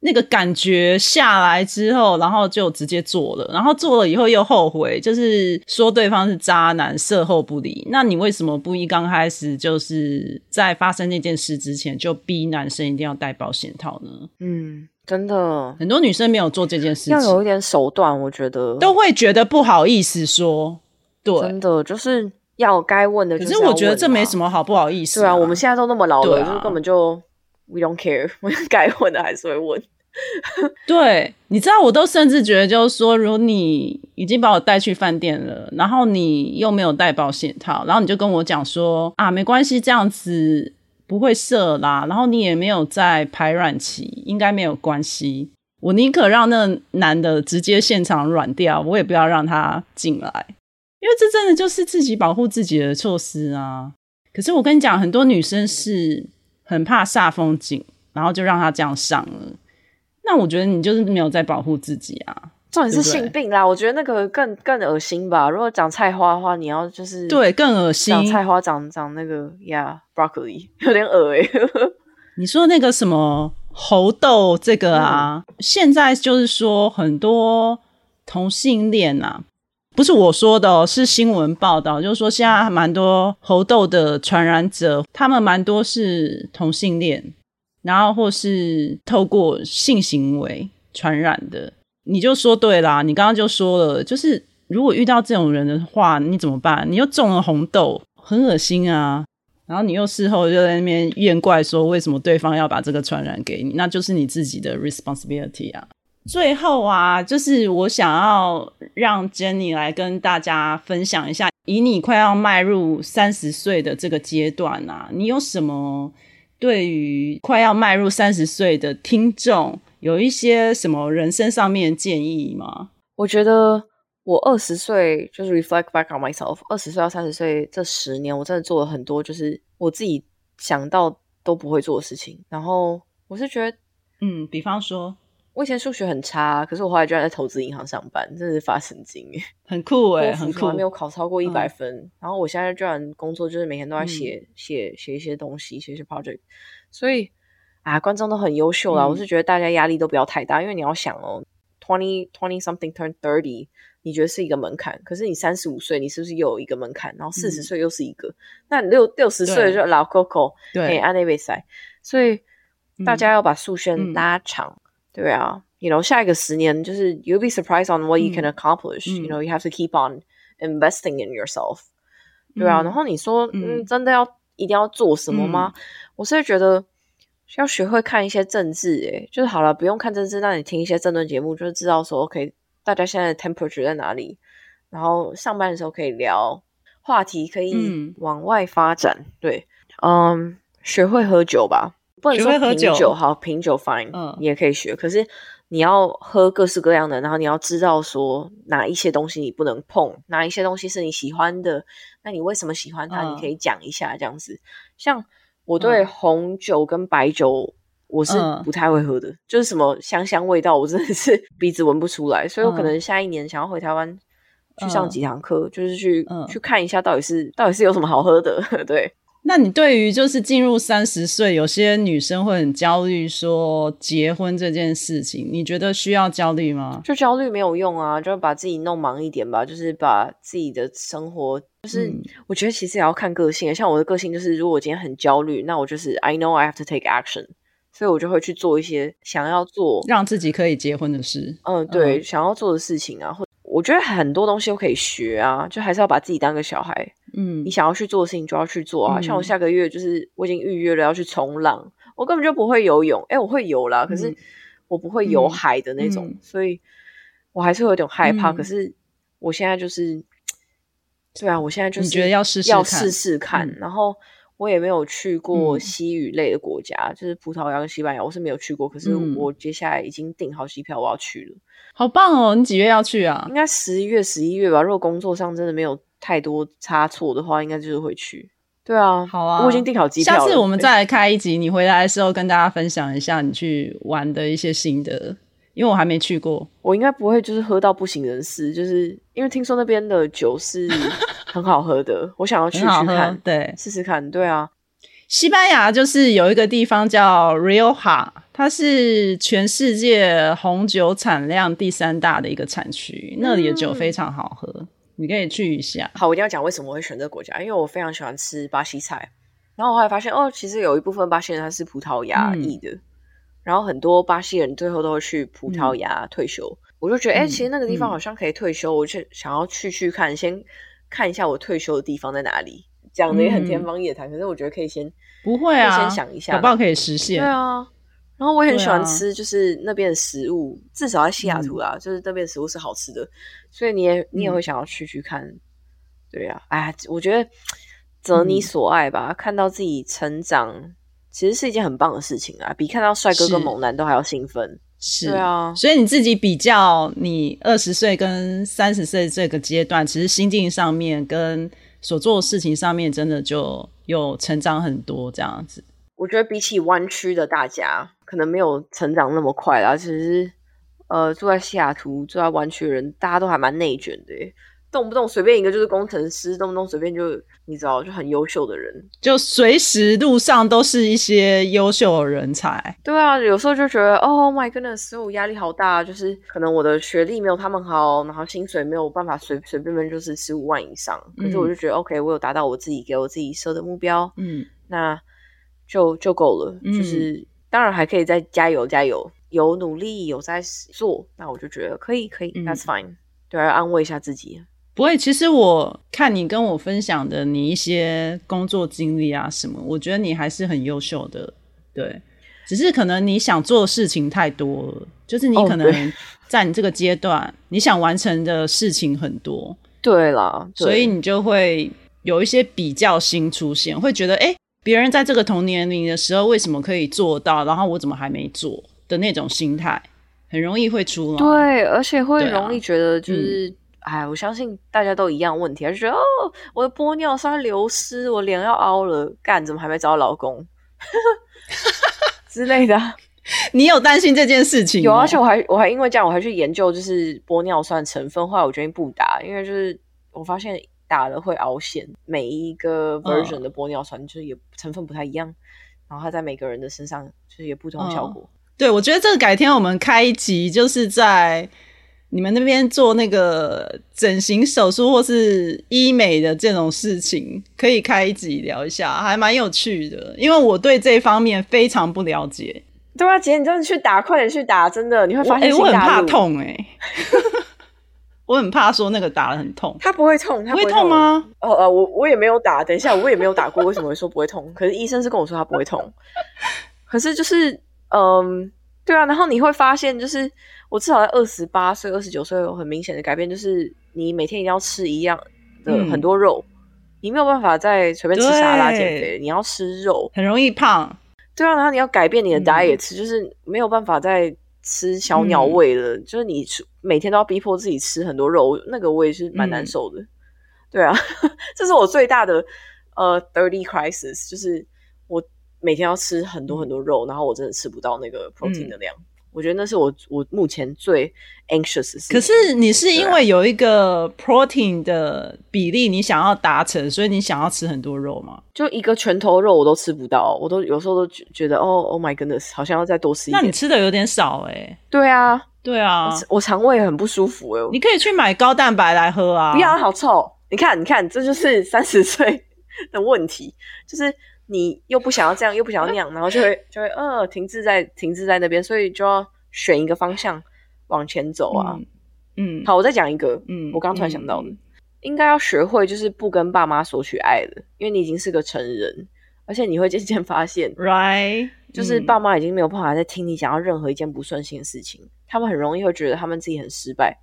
那个感觉下来之后，然后就直接做了，然后做了以后又后悔，就是说对方是渣男，事后不理。那你为什么不一刚开始就是在发生那件事之前就逼男生一定要戴保险套呢？嗯，真的很多女生没有做这件事情，要有一点手段，我觉得都会觉得不好意思说。对真，的就是要该问的可就是我觉得这没什么。好不好意思、对啊，我们现在都那么老了，啊就是根本就 we don't care，我该问的还是会问。对，你知道，我都甚至觉得，就是说，如果你已经把我带去饭店了，然后你又没有带保险套，然后你就跟我讲说啊，没关系，这样子不会射啦，然后你也没有在排卵期，应该没有关系。我宁可让那男的直接现场软掉，我也不要让他进来，因为这真的就是自己保护自己的措施啊。可是我跟你讲，很多女生是很怕煞风景，然后就让他这样上了。那我觉得你就是没有在保护自己啊。重点是性病啦，我觉得那个更更恶心吧。如果长菜花的话，你要就是对，更恶心。长菜花长长那个呀、broccoli 有点恶欸诶、你说那个什么猴痘这个啊，现在就是说很多同性恋啊，不是我说的，是新闻报道，就是说现在蛮多猴痘的传染者，他们蛮多是同性恋，然后或是透过性行为传染的。你就说对啦，你刚刚就说了，就是如果遇到这种人的话，你怎么办？你又中了红痘，很恶心啊。然后你又事后就在那边怨怪说为什么对方要把这个传染给你，那就是你自己的 responsibility 啊。最后啊，就是我想要让 Jenny 来跟大家分享一下，以你快要迈入三十岁的这个阶段啊，你有什么对于快要迈入三十岁的听众有一些什么人生上面的建议吗？我觉得我二十岁就是 reflect back on myself，二十岁到三十岁这十年，我真的做了很多就是我自己想到都不会做的事情。然后我是觉得嗯，比方说我以前数学很差，可是我后来居然在投资银行上班，真的是发神经耶！很酷哎、我很酷没，有考超过一百嗯。分，然后我现在居然工作就是每天都在写、写写一些东西，写一些 project，所以啊，观众都很优秀啦。嗯我是觉得大家压力都不要太大，因为你要想哦，twenty twenty something turn thirty，你觉得是一个门槛，可是你三十五岁，你是不是又有一个门槛？然后四十嗯。岁又是一个，那你六六十岁就老 Coco，对。哎，安内比赛，所以大嗯。家要把速线嗯。拉长，对啊，you know，下一个十年就是 you'll be surprised on what you can 嗯 accomplish，、嗯 you know you have to keep on investing in yourself，对啊，嗯然后你说，嗯嗯，真的要一定要做什么吗？我是觉得要学会看一些政治，诶，就是好了，不用看政治，那你听一些政论节目，就是知道说，OK，大家现在的 temperature 在哪里，然后上班的时候可以聊话题可以往外发展。对，嗯，学会喝酒吧，不能说品酒，好品酒 fine，嗯，你也可以学。可是你要喝各式各样的，然后你要知道说哪一些东西你不能碰，哪一些东西是你喜欢的，那你为什么喜欢它？你可以讲一下这样子。像我对红酒跟白酒。我是不太会喝的，就是什么香香味道，我真的是 鼻子闻不出来，所以我可能下一年想要回台湾去上几堂课，就是去去看一下到底是到底是有什么好喝的。对，那你对于就是进入三十岁，有些女生会很焦虑，说结婚这件事情，你觉得需要焦虑吗？就焦虑没有用啊，就把自己弄忙一点吧，就是把自己的生活，就是我觉得其实也要看个性，像我的个性就是，如果我今天很焦虑，那我就是 I know I have to take action。所以我就会去做一些想要做让自己可以结婚的事。嗯，对，想要做的事情啊，或我觉得很多东西都可以学啊，就还是要把自己当个小孩。嗯，你想要去做的事情就要去做啊。像我下个月就是我已经预约了要去冲浪，我根本就不会游泳。哎，我会游啦，可是我不会游海的那种，所以我还是有点害怕。可是我现在就是，对啊，我现在就是觉得要试要试试看，然后。我也没有去过西语类的国家，就是葡萄牙跟西班牙，我是没有去过。可是我接下来已经订好机票，我要去了。好棒哦！你几月要去啊？应该十一月、十一月吧。如果工作上真的没有太多差错的话，应该就是会去。对啊，好啊，我已经订好机票了。下次我们再来开一集，你回来的时候跟大家分享一下你去玩的一些心得，因为我还没去过。我应该不会就是喝到不省人事，就是因为听说那边的酒是。很好喝的，我想要去去看，对，试试看。对啊，西班牙就是有一个地方叫 Rioja，它是全世界红酒产量第三大的一个产区，那里的酒非常好喝，你可以去一下。好，我一定要讲为什么会选这个国家，因为我非常喜欢吃巴西菜，然后我后来发现哦，其实有一部分巴西人他是葡萄牙裔的，然后很多巴西人最后都会去葡萄牙退休，我就觉得哎，其实那个地方好像可以退休，我就想要去去看，先。看一下我退休的地方在哪里，讲的也很天方夜谭。可是我觉得可以先不会啊，先想一下，不好可以实现。对啊，然后我也很喜欢吃，就是那边的食物，至少在西雅图啦，就是那边的食物是好吃的，所以你也你也会想要去去看。对啊，哎，我觉得择你所爱吧，看到自己成长，其实是一件很棒的事情啊，比看到帅哥跟猛男都还要兴奋。是啊，所以你自己比较你二十岁跟三十岁这个阶段，其实心境上面跟所做的事情上面，真的就有成长很多这样子。我觉得比起湾区的大家，可能没有成长那么快啦。其实，呃，住在西雅图、住在湾区的人，大家都还蛮内卷的。动不动随便一个就是工程师，动不动随便就你知道就很优秀的人，就随时路上都是一些优秀的人才。对啊，有时候就觉得，Oh my goodness，我压力好大，就是可能我的学历没有他们好，然后薪水没有办法随随便便就是十五万以上。可是我就觉得，OK，我有达到我自己给我自己设的目标，嗯，那就就够了。就是当然还可以再加油加油，有努力有在做，那我就觉得可以可以，That's fine。对，要安慰一下自己。不会，其实我看你跟我分享的你一些工作经历啊什么，我觉得你还是很优秀的。对，只是可能你想做的事情太多了，就是你可能在你这个阶段，你想完成的事情很多。对了，所以你就会有一些比较心出现，会觉得哎，别人在这个同年龄的时候为什么可以做到，然后我怎么还没做的那种心态，很容易会出来。对，而且会容易觉得就是。哎，我相信大家都一样问题，就觉得哦，我的玻尿酸流失，我脸要凹了，干怎么还没找到老公之类的？你有担心这件事情？有，而且我还我还因为这样，我还去研究就是玻尿酸成分，后来我决定不打，因为就是我发现打了会凹陷，每一个 version 的玻尿酸就是也成分不太一样，然后它在每个人的身上就是也不同效果。对，我觉得这个改天我们开一集，就是在。你们那边做那个整形手术或是医美的这种事情，可以开一集聊一下，还蛮有趣的。因为我对这方面非常不了解。对啊，姐，你真的去打，快点去打，真的你会发现。我很怕痛哎，我很怕说那个打的很痛。他不会痛，它不会痛吗？哦哦，我我也没有打，等一下我也没有打过，为什么会说不会痛？可是医生是跟我说他不会痛。可是就是嗯，对啊，然后你会发现就是。我至少在二十八岁、二十九岁有很明显的改变，就是你每天一定要吃一样的很多肉，你没有办法再随便吃沙拉减肥，你要吃肉，很容易胖。对啊，然后你要改变你的 diet，就是没有办法再吃小鸟胃了，就是你每天都要逼迫自己吃很多肉，那个我也是蛮难受的。对啊，这是我最大的呃 dirty crisis，就是我每天要吃很多很多肉，然后我真的吃不到那个 protein 的量。我觉得那是我我目前最 anxious 的事。可是你是因为有一个 protein 的比例，你想要达成，所以你想要吃很多肉吗？就一个拳头肉我都吃不到，我都有时候都觉觉得哦，Oh my goodness，好像要再多吃一点。那你吃的有点少哎。对啊，对啊，我肠胃很不舒服哎。你可以去买高蛋白来喝啊。不要，好臭！你看，你看，这就是三十岁的问题，就是。你又不想要这样，又不想要那样，然后就会就会呃停滞在停滞在那边，所以就要选一个方向往前走啊。嗯，好，我再讲一个。嗯，我刚突然想到的，应该要学会就是不跟爸妈索取爱了，因为你已经是个成人，而且你会渐渐发现，right，就是爸妈已经没有办法再听你讲到任何一件不顺心的事情，他们很容易会觉得他们自己很失败。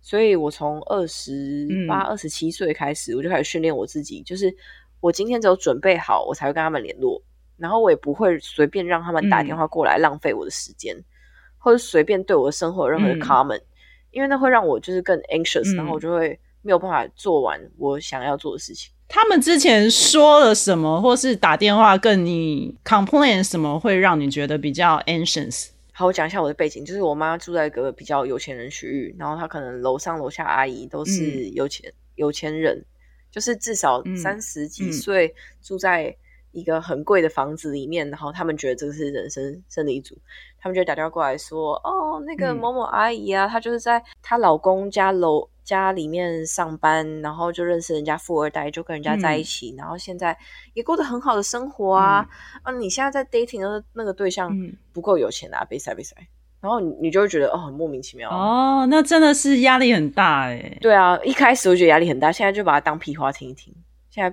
所以我从二十八、二十七岁开始，我就开始训练我自己，就是。我今天只有准备好，我才会跟他们联络，然后我也不会随便让他们打电话过来浪费我的时间，或者随便对我的生活有任何的 comment，因为那会让我就是更 anxious，然后我就会没有办法做完我想要做的事情。他们之前说了什么，或是打电话跟你 complain 什么，会让你觉得比较 anxious？好，我讲一下我的背景，就是我妈住在一个比较有钱人区域，然后她可能楼上楼下阿姨都是有钱有钱人。就是至少三十几岁住在一个很贵的房子里面，然后他们觉得这个是人生胜利组，他们就打电话过来说：“哦，那个某某阿姨啊，她就是在她老公家楼家里面上班，然后就认识人家富二代，就跟人家在一起，然后现在也过得很好的生活啊。啊，你现在在 dating 的那个对象不够有钱啊，被塞被塞。”然后你你就会觉得哦很莫名其妙哦，那真的是压力很大哎。对啊，一开始我觉得压力很大，现在就把它当屁话听一听。现在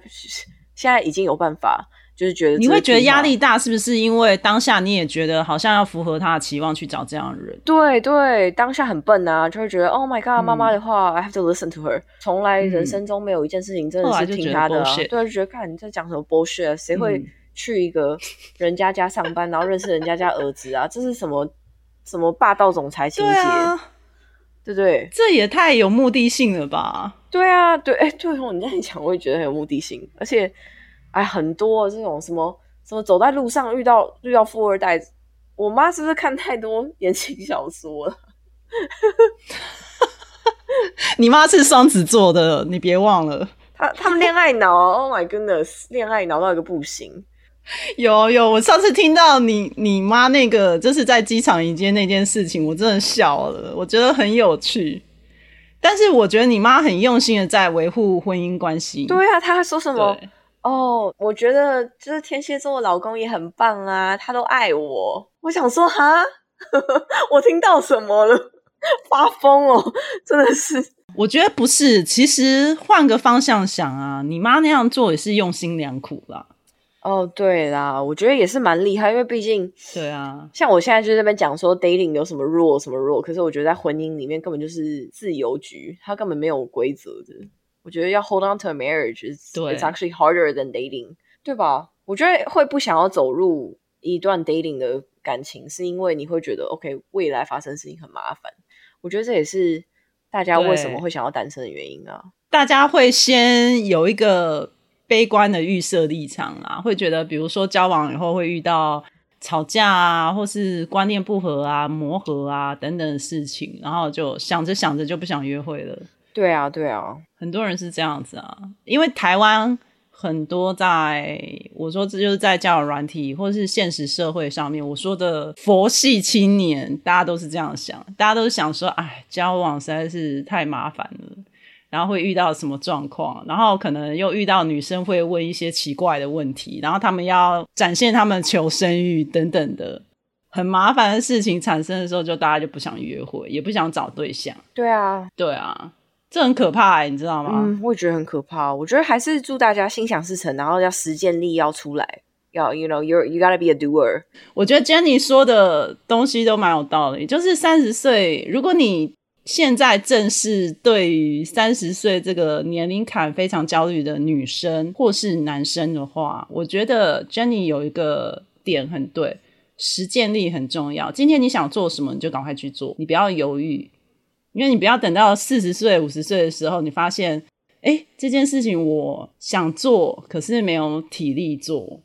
现在已经有办法，就是觉得你会觉得压力大，是不是因为当下你也觉得好像要符合他的期望去找这样的人？对对，当下很笨啊，就会觉得 Oh my God，妈妈的话 I have to listen to her。从来人生中没有一件事情真的是听他的，对，就觉得看你在讲什么 bullshit，谁会去一个人家家上班，然后认识人家家儿子啊？这是什么？什么霸道总裁情节？对不对？这也太有目的性了吧？对啊，对，哎，对哦，你这样讲，我也觉得很有目的性。而且，哎，很多这种什么什么走在路上遇到遇到富二代，我妈是不是看太多言情小说了？你妈是双子座的，你别忘了，他他们恋爱脑，Oh my goodness，恋爱脑到一个不行。有有，我上次听到你你妈那个就是在机场迎接那件事情，我真的笑了，我觉得很有趣。但是我觉得你妈很用心的在维护婚姻关系。对啊，她还说什么？哦，我觉得就是天蝎座的老公也很棒啊，他都爱我。我想说哈，我听到什么了？发疯哦，真的是。我觉得不是，其实换个方向想啊，你妈那样做也是用心良苦啦。哦，对啦，我觉得也是蛮厉害，因为毕竟，对啊，像我现在就在那边讲说 dating 有什么 rule 什么 rule，可是我觉得在婚姻里面根本就是自由局，它根本没有规则的。我觉得要 hold on to a marriage，it's actually harder than dating，对吧？我觉得会不想要走入一段 dating 的感情，是因为你会觉得 OK 未来发生事情很麻烦。我觉得这也是大家为什么会想要单身的原因啊。大家会先有一个。悲观的预设立场啊，会觉得，比如说交往以后会遇到吵架啊，或是观念不合啊、磨合啊等等的事情，然后就想着想着就不想约会了。对啊，对啊，很多人是这样子啊。因为台湾很多在我说这就是在交友软体或是现实社会上面，我说的佛系青年，大家都是这样想，大家都是想说，哎，交往实在是太麻烦了。然后会遇到什么状况？然后可能又遇到女生会问一些奇怪的问题，然后他们要展现他们求生欲等等的很麻烦的事情产生的时候，就大家就不想约会，也不想找对象。对啊，对啊，这很可怕，你知道吗？嗯，我也觉得很可怕。我觉得还是祝大家心想事成，然后要实践力要出来，要 you know you you gotta be a doer。我觉得 Jenny 说的东西都蛮有道理，就是三十岁，如果你现在正是对于三十岁这个年龄坎非常焦虑的女生或是男生的话，我觉得 Jenny 有一个点很对，实践力很重要。今天你想做什么，你就赶快去做，你不要犹豫，因为你不要等到四十岁、五十岁的时候，你发现，哎，这件事情我想做，可是没有体力做。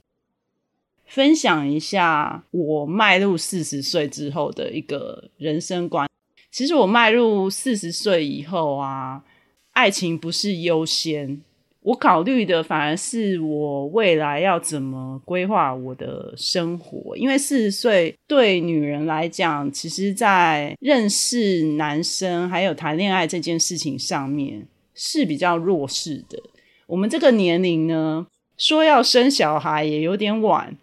分享一下我迈入四十岁之后的一个人生观。其实我迈入四十岁以后啊，爱情不是优先，我考虑的反而是我未来要怎么规划我的生活。因为四十岁对女人来讲，其实在认识男生还有谈恋爱这件事情上面是比较弱势的。我们这个年龄呢，说要生小孩也有点晚。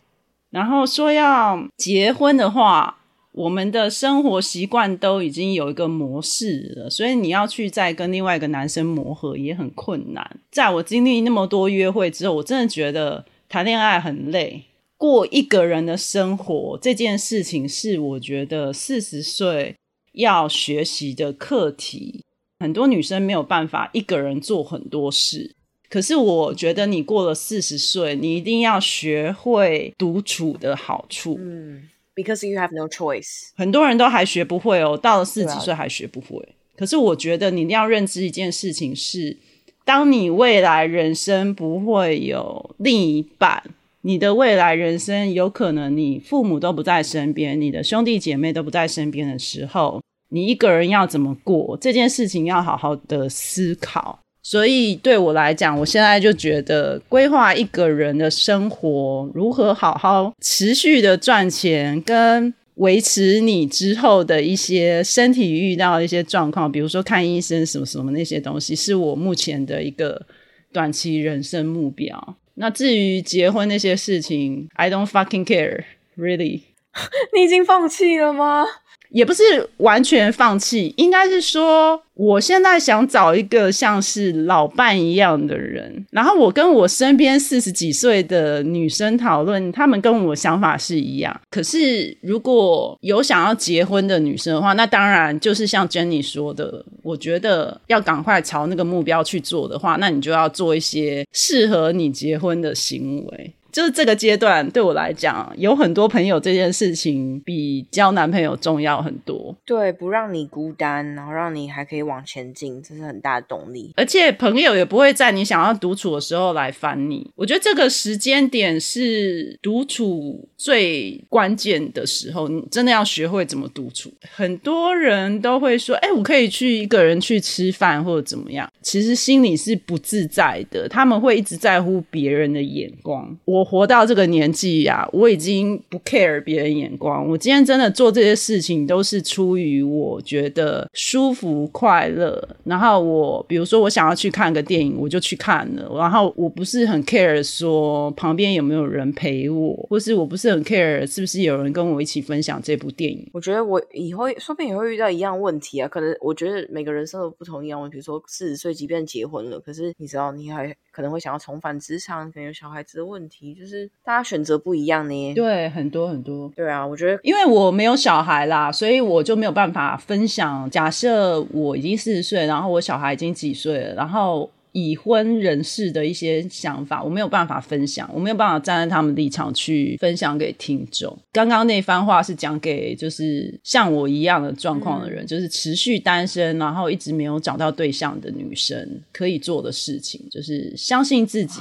然后说要结婚的话，我们的生活习惯都已经有一个模式了，所以你要去再跟另外一个男生磨合也很困难。在我经历那么多约会之后，我真的觉得谈恋爱很累，过一个人的生活这件事情是我觉得四十岁要学习的课题。很多女生没有办法一个人做很多事。可是我觉得你过了四十岁，你一定要学会独处的好处。嗯，because you have no choice。很多人都还学不会哦，到了四十岁还学不会。可是我觉得你一定要认知一件事情是：当你未来人生不会有另一半，你的未来人生有可能你父母都不在身边，你的兄弟姐妹都不在身边的时候，你一个人要怎么过？这件事情要好好的思考。所以对我来讲，我现在就觉得规划一个人的生活，如何好好持续的赚钱，跟维持你之后的一些身体遇到一些状况，比如说看医生什么什么那些东西，是我目前的一个短期人生目标。那至于结婚那些事情，I don't fucking care, really。你已经放弃了吗？也不是完全放弃，应该是说，我现在想找一个像是老伴一样的人。然后我跟我身边四十几岁的女生讨论，她们跟我想法是一样。可是如果有想要结婚的女生的话，那当然就是像 Jenny 说的，我觉得要赶快朝那个目标去做的话，那你就要做一些适合你结婚的行为。就是这个阶段对我来讲，有很多朋友这件事情比交男朋友重要很多。对，不让你孤单，然后让你还可以往前进，这是很大的动力。而且朋友也不会在你想要独处的时候来烦你。我觉得这个时间点是独处最关键的时候，你真的要学会怎么独处。很多人都会说：“哎，我可以去一个人去吃饭或者怎么样。”其实心里是不自在的，他们会一直在乎别人的眼光。我。我活到这个年纪呀，我已经不 care 别人眼光。我今天真的做这些事情，都是出于我觉得舒服快乐。然后我，比如说我想要去看个电影，我就去看了。然后我不是很 care 说旁边有没有人陪我，或是我不是很 care 是不是有人跟我一起分享这部电影。我觉得我以后说不定也会遇到一样问题啊。可能我觉得每个人生都不同一样。比如说四十岁，即便结婚了，可是你知道，你还可能会想要重返职场，可能有小孩子的问题。就是大家选择不一样呢，对，很多很多，对啊，我觉得，因为我没有小孩啦，所以我就没有办法分享。假设我已经四十岁，然后我小孩已经几岁了，然后。已婚人士的一些想法，我没有办法分享，我没有办法站在他们立场去分享给听众。刚刚那番话是讲给就是像我一样的状况的人，就是持续单身，然后一直没有找到对象的女生可以做的事情，就是相信自己。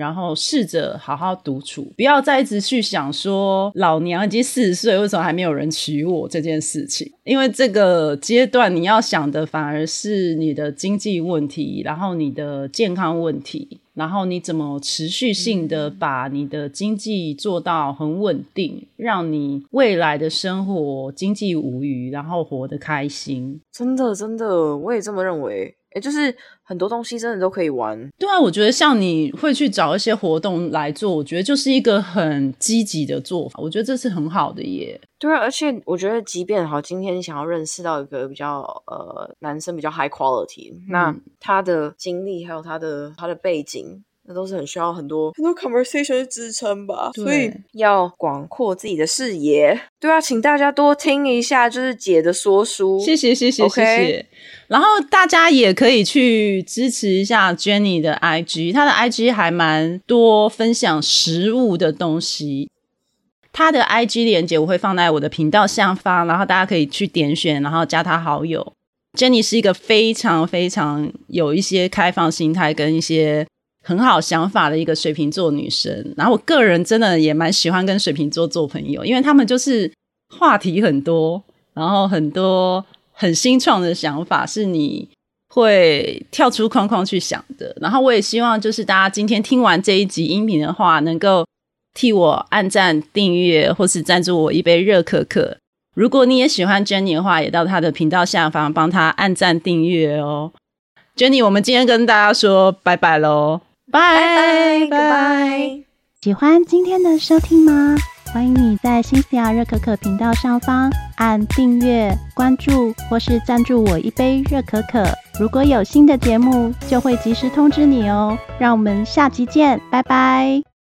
然后试着好好独处，不要再一直去想说老娘已经四十岁，为什么还没有人娶我这件事情。因为这个阶段你要想的反而是你的经济问题，然后你的健康问题，然后你怎么持续性的把你的经济做到很稳定，让你未来的生活经济无虞，然后活得开心。真的，真的，我也这么认为。哎，就是很多东西真的都可以玩。对啊，我觉得像你会去找一些活动来做，我觉得就是一个很积极的做法。我觉得这是很好的耶。对啊，而且我觉得，即便好，今天你想要认识到一个比较呃男生比较 high quality，那他的经历还有他的他的背景。那都是很需要很多很多 conversation 支撑吧。所以要广阔自己的视野。对啊，请大家多听一下，就是姐的说书。谢谢谢谢谢谢。然后大家也可以去支持一下 Jenny 的 IG，她的 IG 还蛮多分享食物的东西。她的 IG 链接我会放在我的频道下方，然后大家可以去点选，然后加她好友。Jenny 是一个非常非常有一些开放心态跟一些很好想法的一个水瓶座女生。然后我个人真的也蛮喜欢跟水瓶座做朋友，因为他们就是话题很多，然后很多很新创的想法是你会跳出框框去想的。然后我也希望就是大家今天听完这一集音频的话，能够替我按赞、订阅，或是赞助我一杯热可可。如果你也喜欢 Jenny 的话，也到她的频道下方帮她按赞订阅哦。Jenny，我们今天跟大家说拜拜喽，拜拜拜。喜欢今天的收听吗？欢迎你在新西亚热可可频道上方按订阅、关注或是赞助我一杯热可可。如果有新的节目，就会及时通知你哦。让我们下集见，拜拜。